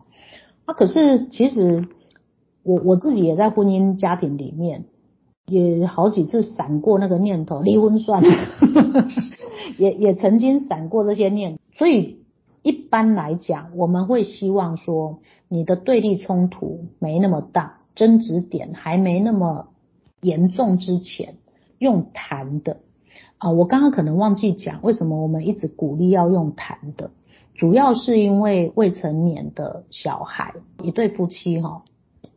Speaker 2: 啊，可是其实我我自己也在婚姻家庭里面。也好几次闪过那个念头，离婚算了，也也曾经闪过这些念。所以一般来讲，我们会希望说，你的对立冲突没那么大，争执点还没那么严重之前，用谈的啊。我刚刚可能忘记讲，为什么我们一直鼓励要用谈的，主要是因为未成年的小孩，一对夫妻哈，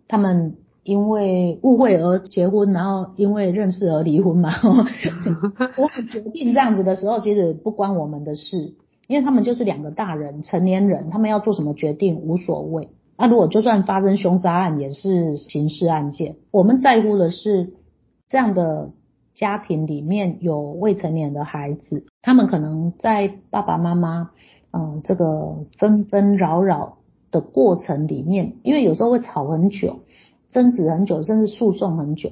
Speaker 2: 他们。因为误会而结婚，然后因为认识而离婚嘛。我决定这样子的时候，其实不关我们的事，因为他们就是两个大人，成年人，他们要做什么决定无所谓。那如果就算发生凶杀案，也是刑事案件。我们在乎的是这样的家庭里面有未成年的孩子，他们可能在爸爸妈妈嗯这个纷纷扰扰的过程里面，因为有时候会吵很久。争执很久，甚至诉讼很久，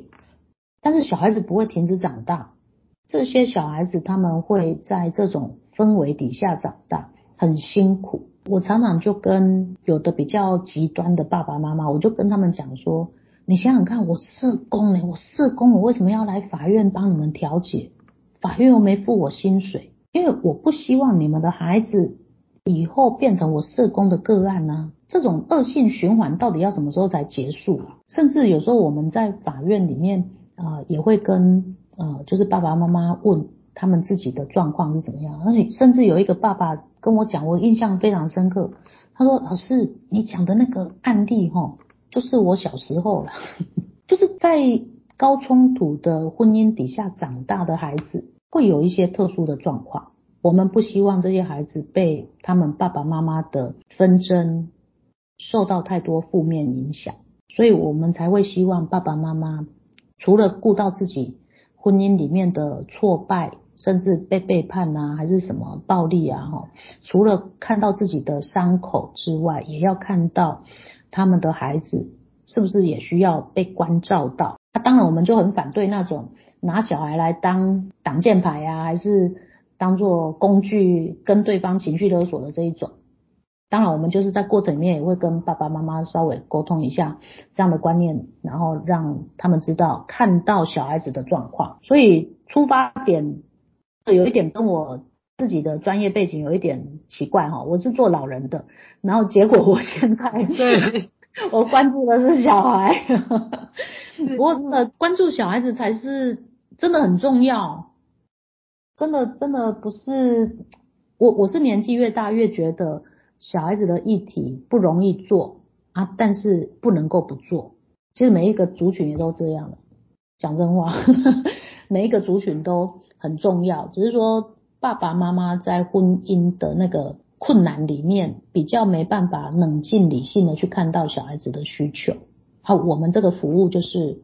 Speaker 2: 但是小孩子不会停止长大。这些小孩子他们会在这种氛围底下长大，很辛苦。我常常就跟有的比较极端的爸爸妈妈，我就跟他们讲说：你想想看，我社工呢，我社工，我为什么要来法院帮你们调解？法院又没付我薪水，因为我不希望你们的孩子以后变成我社工的个案呢、这种恶性循环到底要什么时候才结束？甚至有时候我们在法院里面啊、呃，也会跟呃，就是爸爸妈妈问他们自己的状况是怎么样。而且甚至有一个爸爸跟我讲，我印象非常深刻。他说：“老师，你讲的那个案例哈，就是我小时候了，就是在高冲突的婚姻底下长大的孩子，会有一些特殊的状况。我们不希望这些孩子被他们爸爸妈妈的纷争。”受到太多负面影响，所以我们才会希望爸爸妈妈除了顾到自己婚姻里面的挫败，甚至被背叛啊，还是什么暴力啊，哈，除了看到自己的伤口之外，也要看到他们的孩子是不是也需要被关照到。那当然，我们就很反对那种拿小孩来当挡箭牌啊，还是当做工具跟对方情绪勒索的这一种。当然，我们就是在过程里面也会跟爸爸妈妈稍微沟通一下这样的观念，然后让他们知道看到小孩子的状况。所以出发点有一点跟我自己的专业背景有一点奇怪哈，我是做老人的，然后结果我现在对 我关注的是小孩，不过真的关注小孩子才是真的很重要，真的真的不是我我是年纪越大越觉得。小孩子的议题不容易做啊，但是不能够不做。其实每一个族群也都这样的，讲真话，呵呵，每一个族群都很重要。只是说爸爸妈妈在婚姻的那个困难里面，比较没办法冷静理性的去看到小孩子的需求。好，我们这个服务就是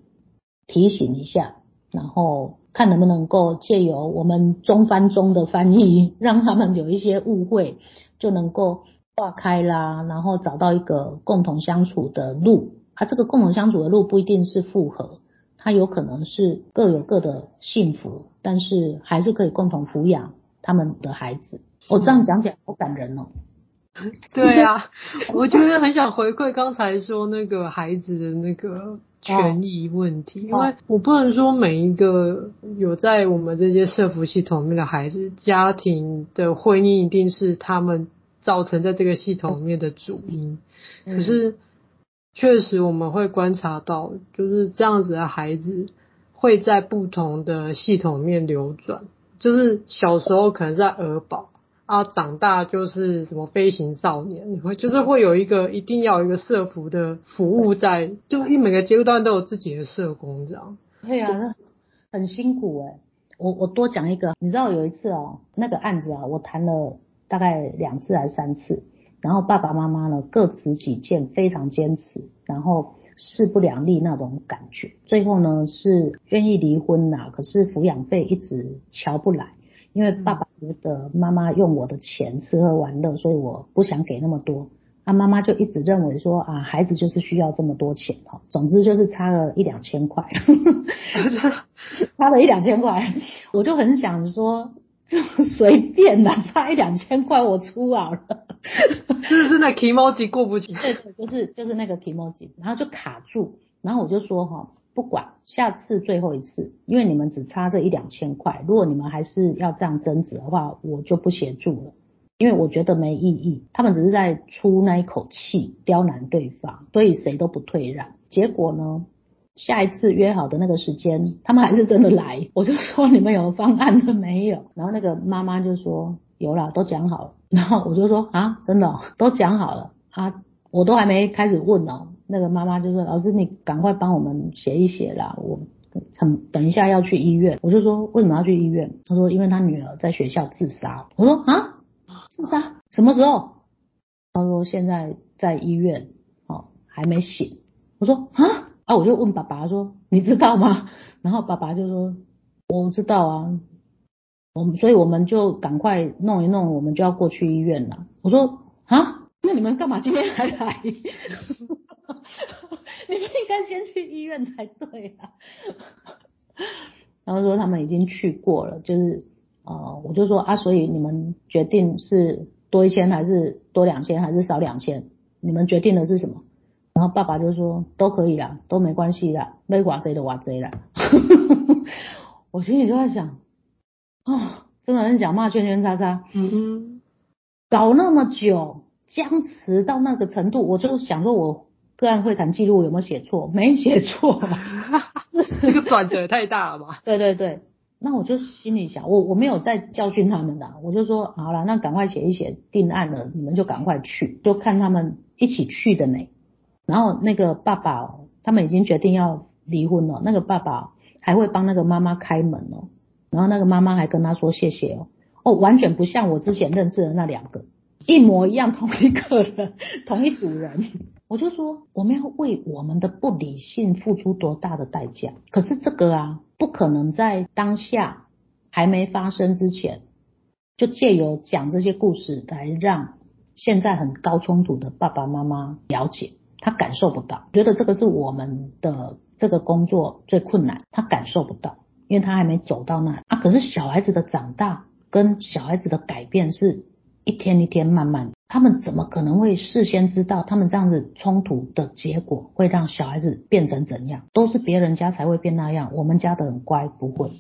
Speaker 2: 提醒一下，然后看能不能够借由我们中翻中的翻译，让他们有一些误会，就能够。化开啦，然后找到一个共同相处的路。啊，这个共同相处的路不一定是复合，它有可能是各有各的幸福，但是还是可以共同抚养他们的孩子。我、哦、这样讲起来好感人哦。
Speaker 1: 对啊，我觉得很想回馈刚才说那个孩子的那个权益问题，哦、因为我不能说每一个有在我们这些社福系统里面的孩子，家庭的婚姻一定是他们。造成在这个系统里面的主因，可是确实我们会观察到，就是这样子的孩子会在不同的系统里面流转，就是小时候可能在儿保啊，长大就是什么飞行少年，会就是会有一个一定要有一个社服的服务在，就因为每个阶段都有自己的社工这样。
Speaker 2: 对啊，那很辛苦哎。我我多讲一个，你知道有一次哦，那个案子啊，我谈了。大概两次还是三次，然后爸爸妈妈呢各持己见，非常坚持，然后势不两立那种感觉。最后呢是愿意离婚啦，可是抚养费一直瞧不来，因为爸爸觉得妈妈用我的钱吃喝玩乐，所以我不想给那么多。啊，妈妈就一直认为说啊，孩子就是需要这么多钱哈，总之就是差了一两千块，差了一两千块，我就很想说，就随便啦，差一两千块我出好了，
Speaker 1: 是是那 kimoji 过不去，
Speaker 2: 对对，就是就是那个 kimoji，然后就卡住，然后我就说哈，不管下次最后一次，因为你们只差这一两千块，如果你们还是要这样争执的话，我就不协助了。因为我觉得没意义，他们只是在出那一口气刁难对方，所以谁都不退让。结果呢，下一次约好的那个时间，他们还是真的来。我就说你们有方案了没有？然后那个妈妈就说有了，都讲好了。然后我就说啊，真的，都讲好了啊，我都还没开始问哦。那个妈妈就说老师，你赶快帮我们写一写啦，我很等一下要去医院。我就说为什么要去医院？他说因为他女儿在学校自杀。我说啊。自杀？什么时候？他说现在在医院，哦，还没醒。我说啊啊，我就问爸爸说，你知道吗？然后爸爸就说我知道啊，我们所以我们就赶快弄一弄，我们就要过去医院了。我说啊，那你们干嘛今天还来？你们应该先去医院才对啊。然后说他们已经去过了，就是。啊、呃，我就说啊，所以你们决定是多一千还是多两千还是少两千？你们决定的是什么？然后爸爸就说都可以啦，都没关系啦，没瓦贼的瓦贼啦。我心里就在想，啊、哦，真的很想骂圈圈叉叉，嗯哼，搞那么久，僵持到那个程度，我就想说我个案会谈记录有没有写错？没写错，
Speaker 1: 这个转折也太大了吧？
Speaker 2: 对对对。那我就心里想，我我没有在教训他们的，我就说好了，那赶快写一写定案了，你们就赶快去，就看他们一起去的呢。然后那个爸爸，他们已经决定要离婚了，那个爸爸还会帮那个妈妈开门哦，然后那个妈妈还跟他说谢谢哦，哦，完全不像我之前认识的那两个，一模一样，同一个人，同一组人。我就说我们要为我们的不理性付出多大的代价？可是这个啊。不可能在当下还没发生之前，就借由讲这些故事来让现在很高冲突的爸爸妈妈了解，他感受不到，觉得这个是我们的这个工作最困难，他感受不到，因为他还没走到那啊。可是小孩子的长大跟小孩子的改变是一天一天慢慢。他们怎么可能会事先知道他们这样子冲突的结果会让小孩子变成怎样？都是别人家才会变那样，我们家的很乖，不会。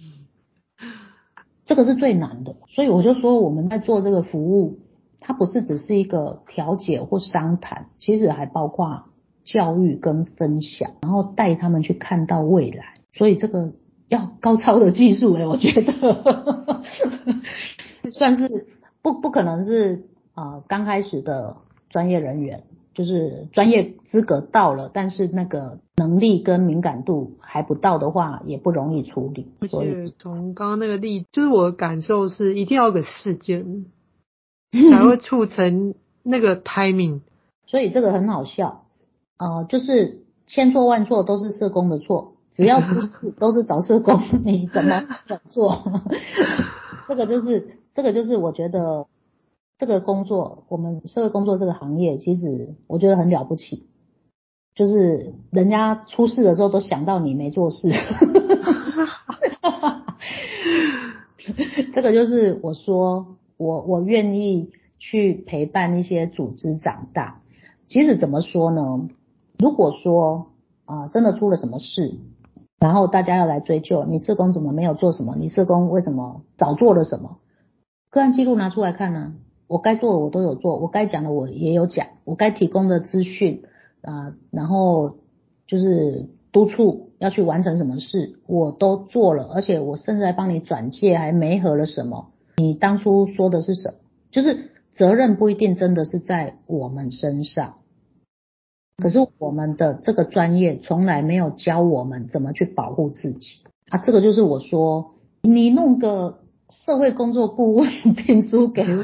Speaker 2: 这个是最难的，所以我就说我们在做这个服务，它不是只是一个调解或商谈，其实还包括教育跟分享，然后带他们去看到未来。所以这个要高超的技术诶，我觉得 算是不不可能是。啊、呃，刚开始的专业人员就是专业资格到了，但是那个能力跟敏感度还不到的话，也不容易处理。
Speaker 1: 而且从刚刚那个例子，就是我的感受是，一定要有个事件 才会促成那个 timing。
Speaker 2: 所以这个很好笑，呃，就是千错万错都是社工的错，只要出事 都是找社工，你怎么怎么做？这个就是这个就是我觉得。这个工作，我们社会工作这个行业，其实我觉得很了不起，就是人家出事的时候都想到你没做事，这个就是我说我我愿意去陪伴一些组织长大。其实怎么说呢？如果说啊真的出了什么事，然后大家要来追究你社工怎么没有做什么，你社工为什么早做了什么，个案记录拿出来看呢？我该做的我都有做，我该讲的我也有讲，我该提供的资讯啊，然后就是督促要去完成什么事，我都做了，而且我甚至还帮你转介，还没合了什么？你当初说的是什么？就是责任不一定真的是在我们身上，可是我们的这个专业从来没有教我们怎么去保护自己啊，这个就是我说你弄个社会工作顾问 聘书给我。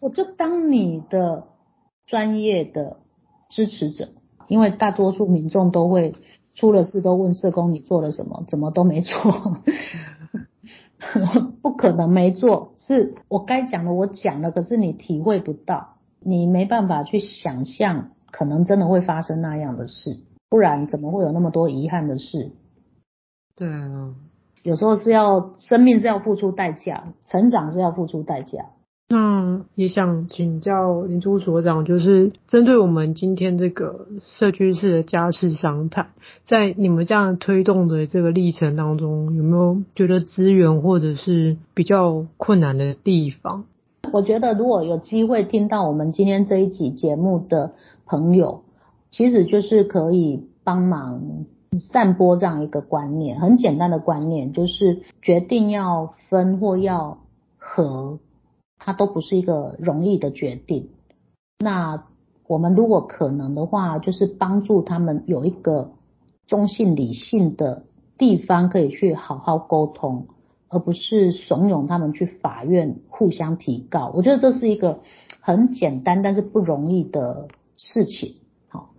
Speaker 2: 我就当你的专业的支持者，因为大多数民众都会出了事都问社工，你做了什么，怎么都没做，不可能没做，是我该讲的我讲了，可是你体会不到，你没办法去想象，可能真的会发生那样的事，不然怎么会有那么多遗憾的事？
Speaker 1: 对啊。
Speaker 2: 有时候是要生命是要付出代价，成长是要付出代价。
Speaker 1: 那也想请教林朱所长，就是针对我们今天这个社区式的家事商谈，在你们这样推动的这个历程当中，有没有觉得资源或者是比较困难的地方？
Speaker 2: 我觉得如果有机会听到我们今天这一集节目的朋友，其实就是可以帮忙。散播这样一个观念，很简单的观念，就是决定要分或要合，它都不是一个容易的决定。那我们如果可能的话，就是帮助他们有一个中性理性的地方可以去好好沟通，而不是怂恿他们去法院互相提告。我觉得这是一个很简单但是不容易的事情。好，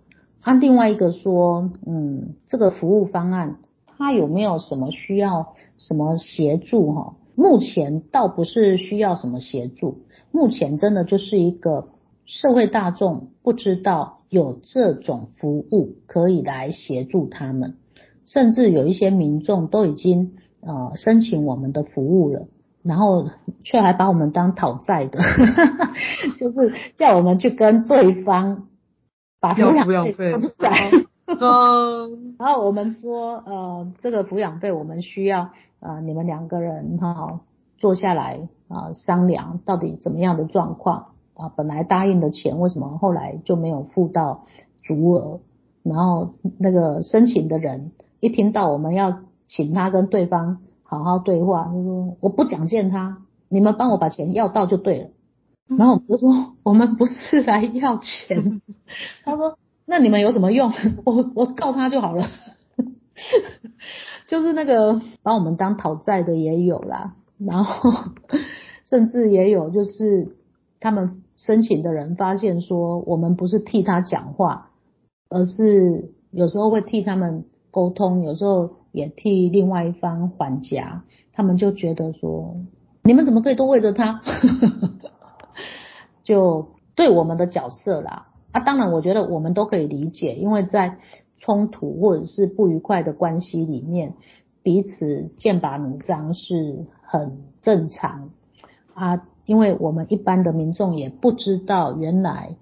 Speaker 2: 那另外一个说，嗯，这个服务方案它有没有什么需要什么协助哈？目前倒不是需要什么协助，目前真的就是一个社会大众不知道有这种服务可以来协助他们，甚至有一些民众都已经呃申请我们的服务了，然后却还把我们当讨债的，就是叫我们去跟对方。把抚养费出来，然后我们说，呃，这个抚养费我们需要，呃，你们两个人哈坐下来啊、呃、商量到底怎么样的状况啊，本来答应的钱为什么后来就没有付到足额？然后那个申请的人一听到我们要请他跟对方好好对话，他说我不想见他，你们帮我把钱要到就对了。然后我们就说，我们不是来要钱。他说，那你们有什么用？我我告他就好了。就是那个把我们当讨债的也有啦，然后 甚至也有就是他们申请的人发现说，我们不是替他讲话，而是有时候会替他们沟通，有时候也替另外一方还价。他们就觉得说，你们怎么可以都为着他？就对我们的角色啦，啊，当然我觉得我们都可以理解，因为在冲突或者是不愉快的关系里面，彼此剑拔弩张是很正常啊，因为我们一般的民众也不知道原来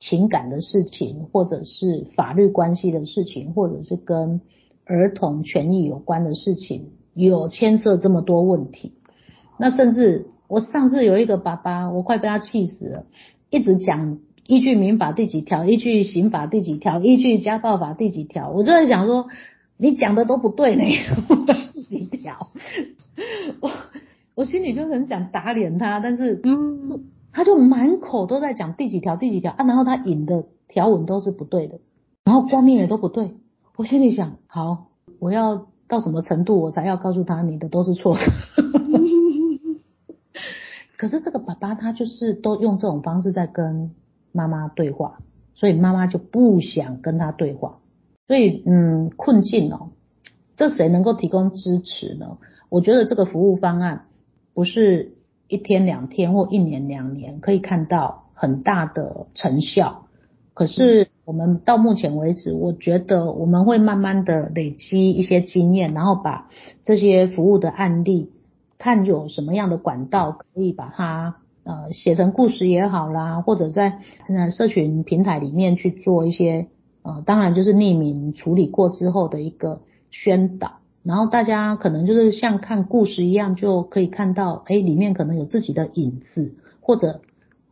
Speaker 2: 情感的事情，或者是法律关系的事情，或者是跟儿童权益有关的事情，有牵涉这么多问题，那甚至。我上次有一个爸爸，我快被他气死了，一直讲依据民法第几条，依据刑法第几条，依据家暴法第几条，我就在想说，你讲的都不对呢，第几条？我我心里就很想打脸他，但是嗯，他就满口都在讲第几条第几条啊，然后他引的条文都是不对的，然后观念也都不对，我心里想，好，我要到什么程度我才要告诉他你的都是错的？可是这个爸爸他就是都用这种方式在跟妈妈对话，所以妈妈就不想跟他对话，所以嗯，困境哦，这谁能够提供支持呢？我觉得这个服务方案不是一天两天或一年两年可以看到很大的成效，可是我们到目前为止，我觉得我们会慢慢的累积一些经验，然后把这些服务的案例。看有什么样的管道可以把它呃写成故事也好啦，或者在呃社群平台里面去做一些呃，当然就是匿名处理过之后的一个宣导，然后大家可能就是像看故事一样，就可以看到诶里面可能有自己的影子，或者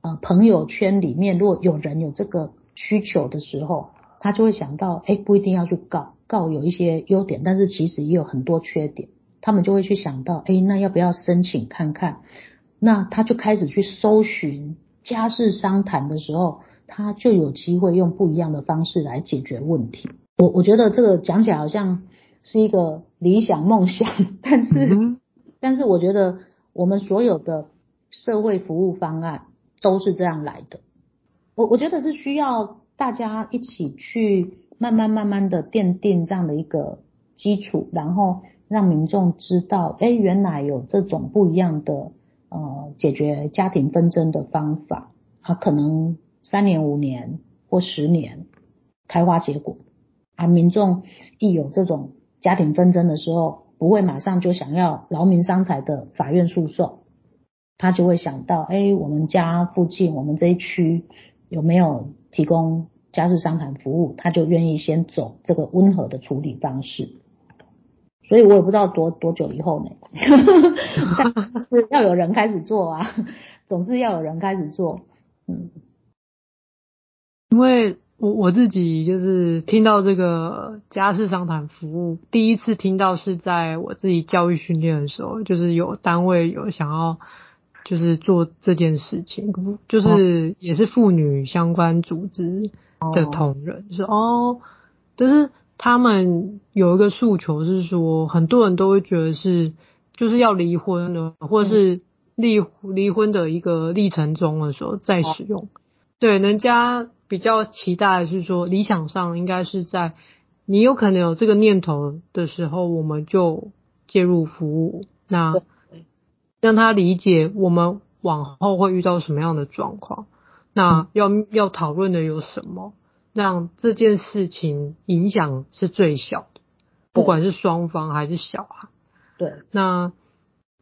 Speaker 2: 呃朋友圈里面如果有人有这个需求的时候，他就会想到诶不一定要去告，告有一些优点，但是其实也有很多缺点。他们就会去想到，哎，那要不要申请看看？那他就开始去搜寻家事商谈的时候，他就有机会用不一样的方式来解决问题。我我觉得这个讲起来好像是一个理想梦想，但是，嗯、但是我觉得我们所有的社会服务方案，都是这样来的。我我觉得是需要大家一起去慢慢慢慢的奠定这样的一个基础，然后让民众知道，哎，原来有这种不一样的呃解决家庭纷争的方法，啊，可能三年五年或十年开花结果，啊，民众一有这种家庭纷争的时候，不会马上就想要劳民伤财的法院诉讼，他就会想到，哎，我们家附近我们这一区。有没有提供家事商谈服务，他就愿意先走这个温和的处理方式。所以我也不知道多多久以后呢，但是要有人开始做啊，总是要有人开始做。嗯，
Speaker 1: 因为我我自己就是听到这个家事商谈服务，第一次听到是在我自己教育训练的时候，就是有单位有想要。就是做这件事情，就是也是妇女相关组织的同仁说哦，但是他们有一个诉求是说，很多人都会觉得是就是要离婚了，或者是离离婚的一个历程中的时候再使用。对，人家比较期待的是说，理想上应该是在你有可能有这个念头的时候，我们就介入服务。那。让他理解我们往后会遇到什么样的状况，那要要讨论的有什么，让这件事情影响是最小的，不管是双方还是小孩。
Speaker 2: 对，
Speaker 1: 那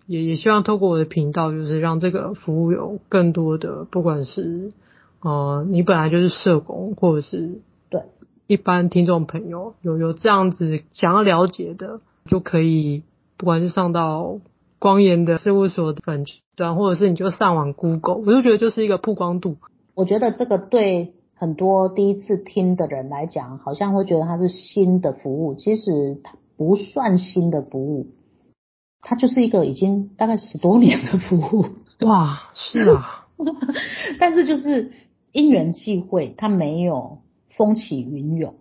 Speaker 1: 也也希望透过我的频道，就是让这个服务有更多的，不管是呃你本来就是社工，或者是对一般听众朋友有有这样子想要了解的，就可以不管是上到。光言的事务所的粉专，或者是你就上网 Google，我就觉得就是一个曝光度。
Speaker 2: 我觉得这个对很多第一次听的人来讲，好像会觉得它是新的服务，其实它不算新的服务，它就是一个已经大概十多年的服务。
Speaker 1: 哇，是啊，
Speaker 2: 但是就是因缘际会，它没有风起云涌，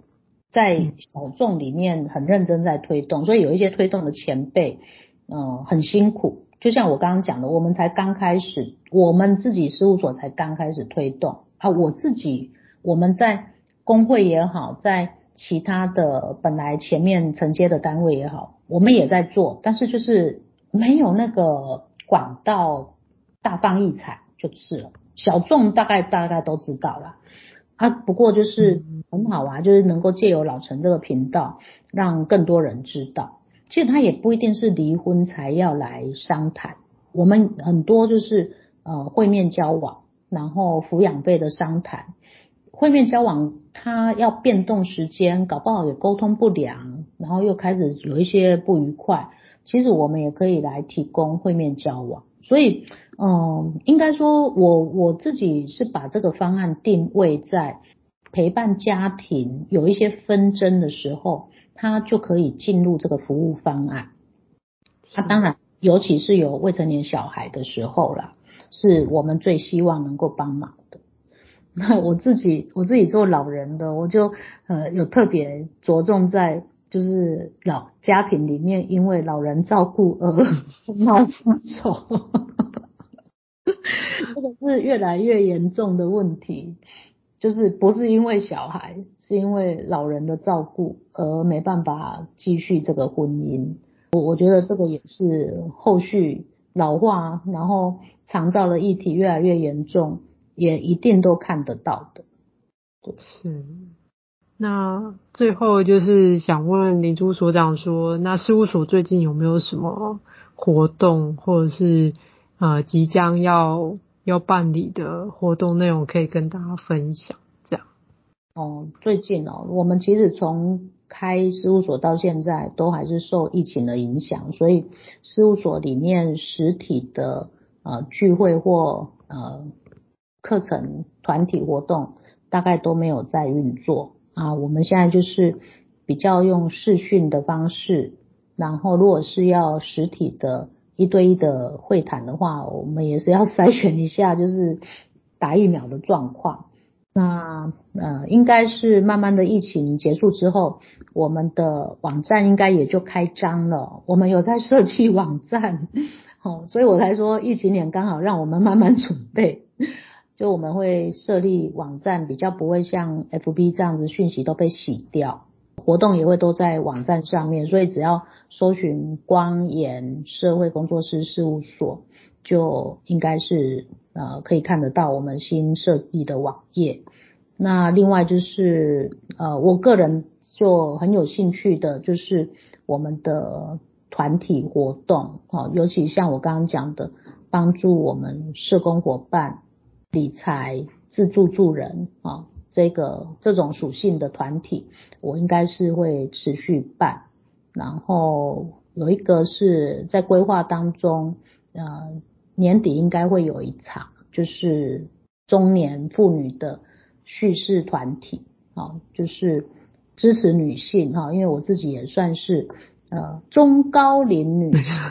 Speaker 2: 在小众里面很认真在推动，所以有一些推动的前辈。嗯，很辛苦，就像我刚刚讲的，我们才刚开始，我们自己事务所才刚开始推动啊。我自己我们在工会也好，在其他的本来前面承接的单位也好，我们也在做，但是就是没有那个管道大放异彩就是了。小众大概大概都知道了啊，不过就是很好啊，就是能够借由老陈这个频道，让更多人知道。其实他也不一定是离婚才要来商谈，我们很多就是呃会面交往，然后抚养费的商谈，会面交往他要变动时间，搞不好也沟通不良，然后又开始有一些不愉快，其实我们也可以来提供会面交往，所以嗯、呃，应该说我我自己是把这个方案定位在陪伴家庭有一些纷争的时候。他就可以进入这个服务方案。他当然，尤其是有未成年小孩的时候啦，是我们最希望能够帮忙的。那我自己，我自己做老人的，我就呃有特别着重在就是老家庭里面，因为老人照顾而 闹分手，这个是越来越严重的问题。就是不是因为小孩，是因为老人的照顾而没办法继续这个婚姻。我我觉得这个也是后续老化，然后长照的议题越来越严重，也一定都看得到的。
Speaker 1: 是。那最后就是想问林朱所长说，那事务所最近有没有什么活动，或者是呃即将要？要办理的活动内容可以跟大家分享，这样。
Speaker 2: 哦，最近哦，我们其实从开事务所到现在都还是受疫情的影响，所以事务所里面实体的呃聚会或呃课程团体活动大概都没有在运作啊。我们现在就是比较用视讯的方式，然后如果是要实体的。一对一的会谈的话，我们也是要 筛选一下，就是打疫苗的状况。那呃，应该是慢慢的疫情结束之后，我们的网站应该也就开张了。我们有在设计网站，哦，所以我才说疫情年刚好让我们慢慢 准备。就我们会设立网站，比较不会像 FB 这样子讯息都被洗掉，活动也会都在网站上面，所以只要搜寻光研社会工作师事务所，就应该是呃可以看得到我们新设计的网页。那另外就是呃我个人就很有兴趣的，就是我们的团体活动哦，尤其像我刚刚讲的，帮助我们社工伙伴。理财自助助人啊，这个这种属性的团体，我应该是会持续办。然后有一个是在规划当中，呃，年底应该会有一场，就是中年妇女的叙事团体啊，就是支持女性哈，因为我自己也算是呃中高龄女性。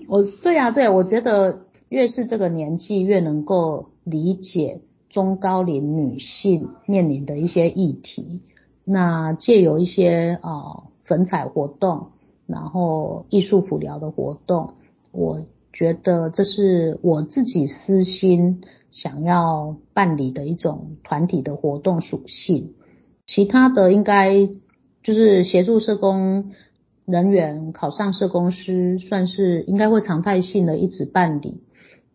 Speaker 2: 我对啊，对啊，我觉得。越是这个年纪，越能够理解中高龄女性面临的一些议题。那借由一些啊、粉彩活动，然后艺术辅疗的活动，我觉得这是我自己私心想要办理的一种团体的活动属性。其他的应该就是协助社工人员考上社工师，算是应该会常态性的一直办理。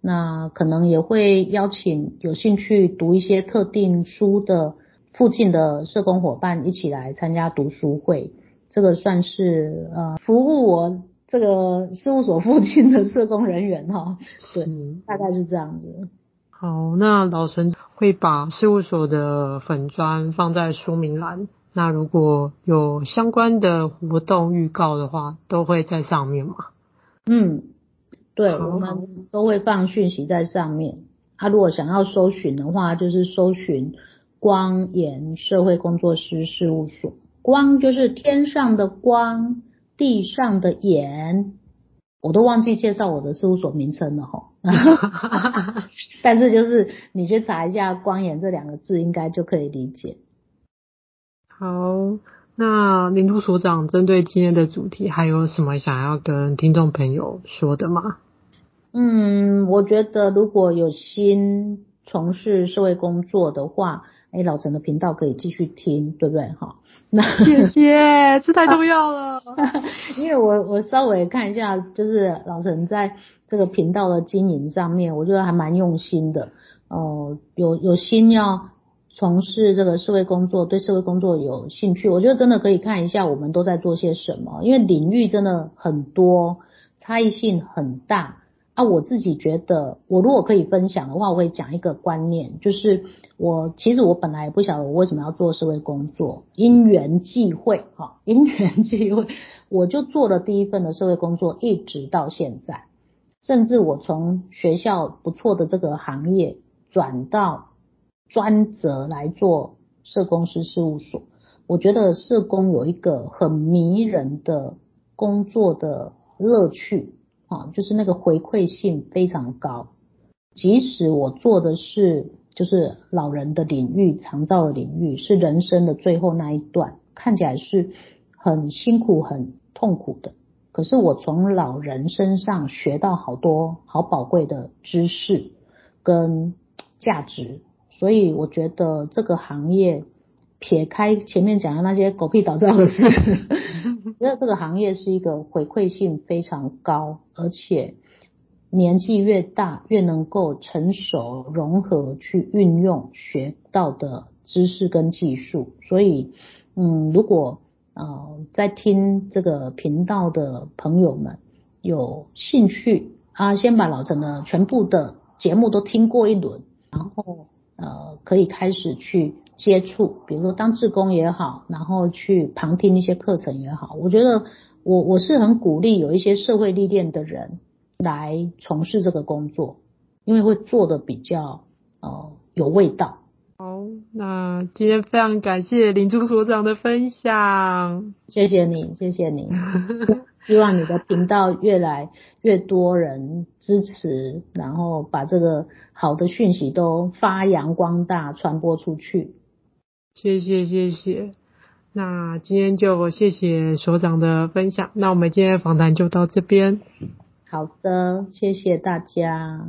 Speaker 2: 那可能也会邀请有兴趣读一些特定书的附近的社工伙伴一起来参加读书会，这个算是呃服务我这个事务所附近的社工人员哈，对，大概是这样子。
Speaker 1: 好，那老陈会把事务所的粉砖放在说明栏，那如果有相关的活动预告的话，都会在上面吗？
Speaker 2: 嗯。对，我们都会放讯息在上面。他、啊、如果想要搜寻的话，就是搜寻光研社会工作师事务所。光就是天上的光，地上的眼。我都忘记介绍我的事务所名称了哈。但是就是你去查一下“光研”这两个字，应该就可以理解。
Speaker 1: 好，那林都所长针对今天的主题，还有什么想要跟听众朋友说的吗？
Speaker 2: 嗯，我觉得如果有心从事社会工作的话，哎，老陈的频道可以继续听，对不对？哈，那
Speaker 1: 谢谢，这太重要了。
Speaker 2: 因为我我稍微看一下，就是老陈在这个频道的经营上面，我觉得还蛮用心的。哦、呃，有有心要从事这个社会工作，对社会工作有兴趣，我觉得真的可以看一下我们都在做些什么，因为领域真的很多，差异性很大。啊，我自己觉得，我如果可以分享的话，我会讲一个观念，就是我其实我本来也不晓得我为什么要做社会工作，因缘际会，哈，因缘际会，我就做了第一份的社会工作，一直到现在，甚至我从学校不错的这个行业转到专责来做社工师事务所，我觉得社工有一个很迷人的工作的乐趣。啊，就是那个回馈性非常高，即使我做的是就是老人的领域、长照的领域，是人生的最后那一段，看起来是很辛苦、很痛苦的。可是我从老人身上学到好多好宝贵的知识跟价值，所以我觉得这个行业撇开前面讲的那些狗屁倒灶的事。觉得这个行业是一个回馈性非常高，而且年纪越大越能够成熟融合去运用学到的知识跟技术。所以，嗯，如果呃在听这个频道的朋友们有兴趣啊，先把老陈的全部的节目都听过一轮，然后呃可以开始去。接触，比如说当志工也好，然后去旁听一些课程也好，我觉得我我是很鼓励有一些社会历练的人来从事这个工作，因为会做的比较呃有味道。
Speaker 1: 好，那今天非常感谢林珠所长的分享，
Speaker 2: 谢谢你，谢谢你，希望你的频道越来越多人支持，然后把这个好的讯息都发扬光大，传播出去。
Speaker 1: 谢谢谢谢，那今天就谢谢所长的分享，那我们今天的访谈就到这边。
Speaker 2: 好的，谢谢大家。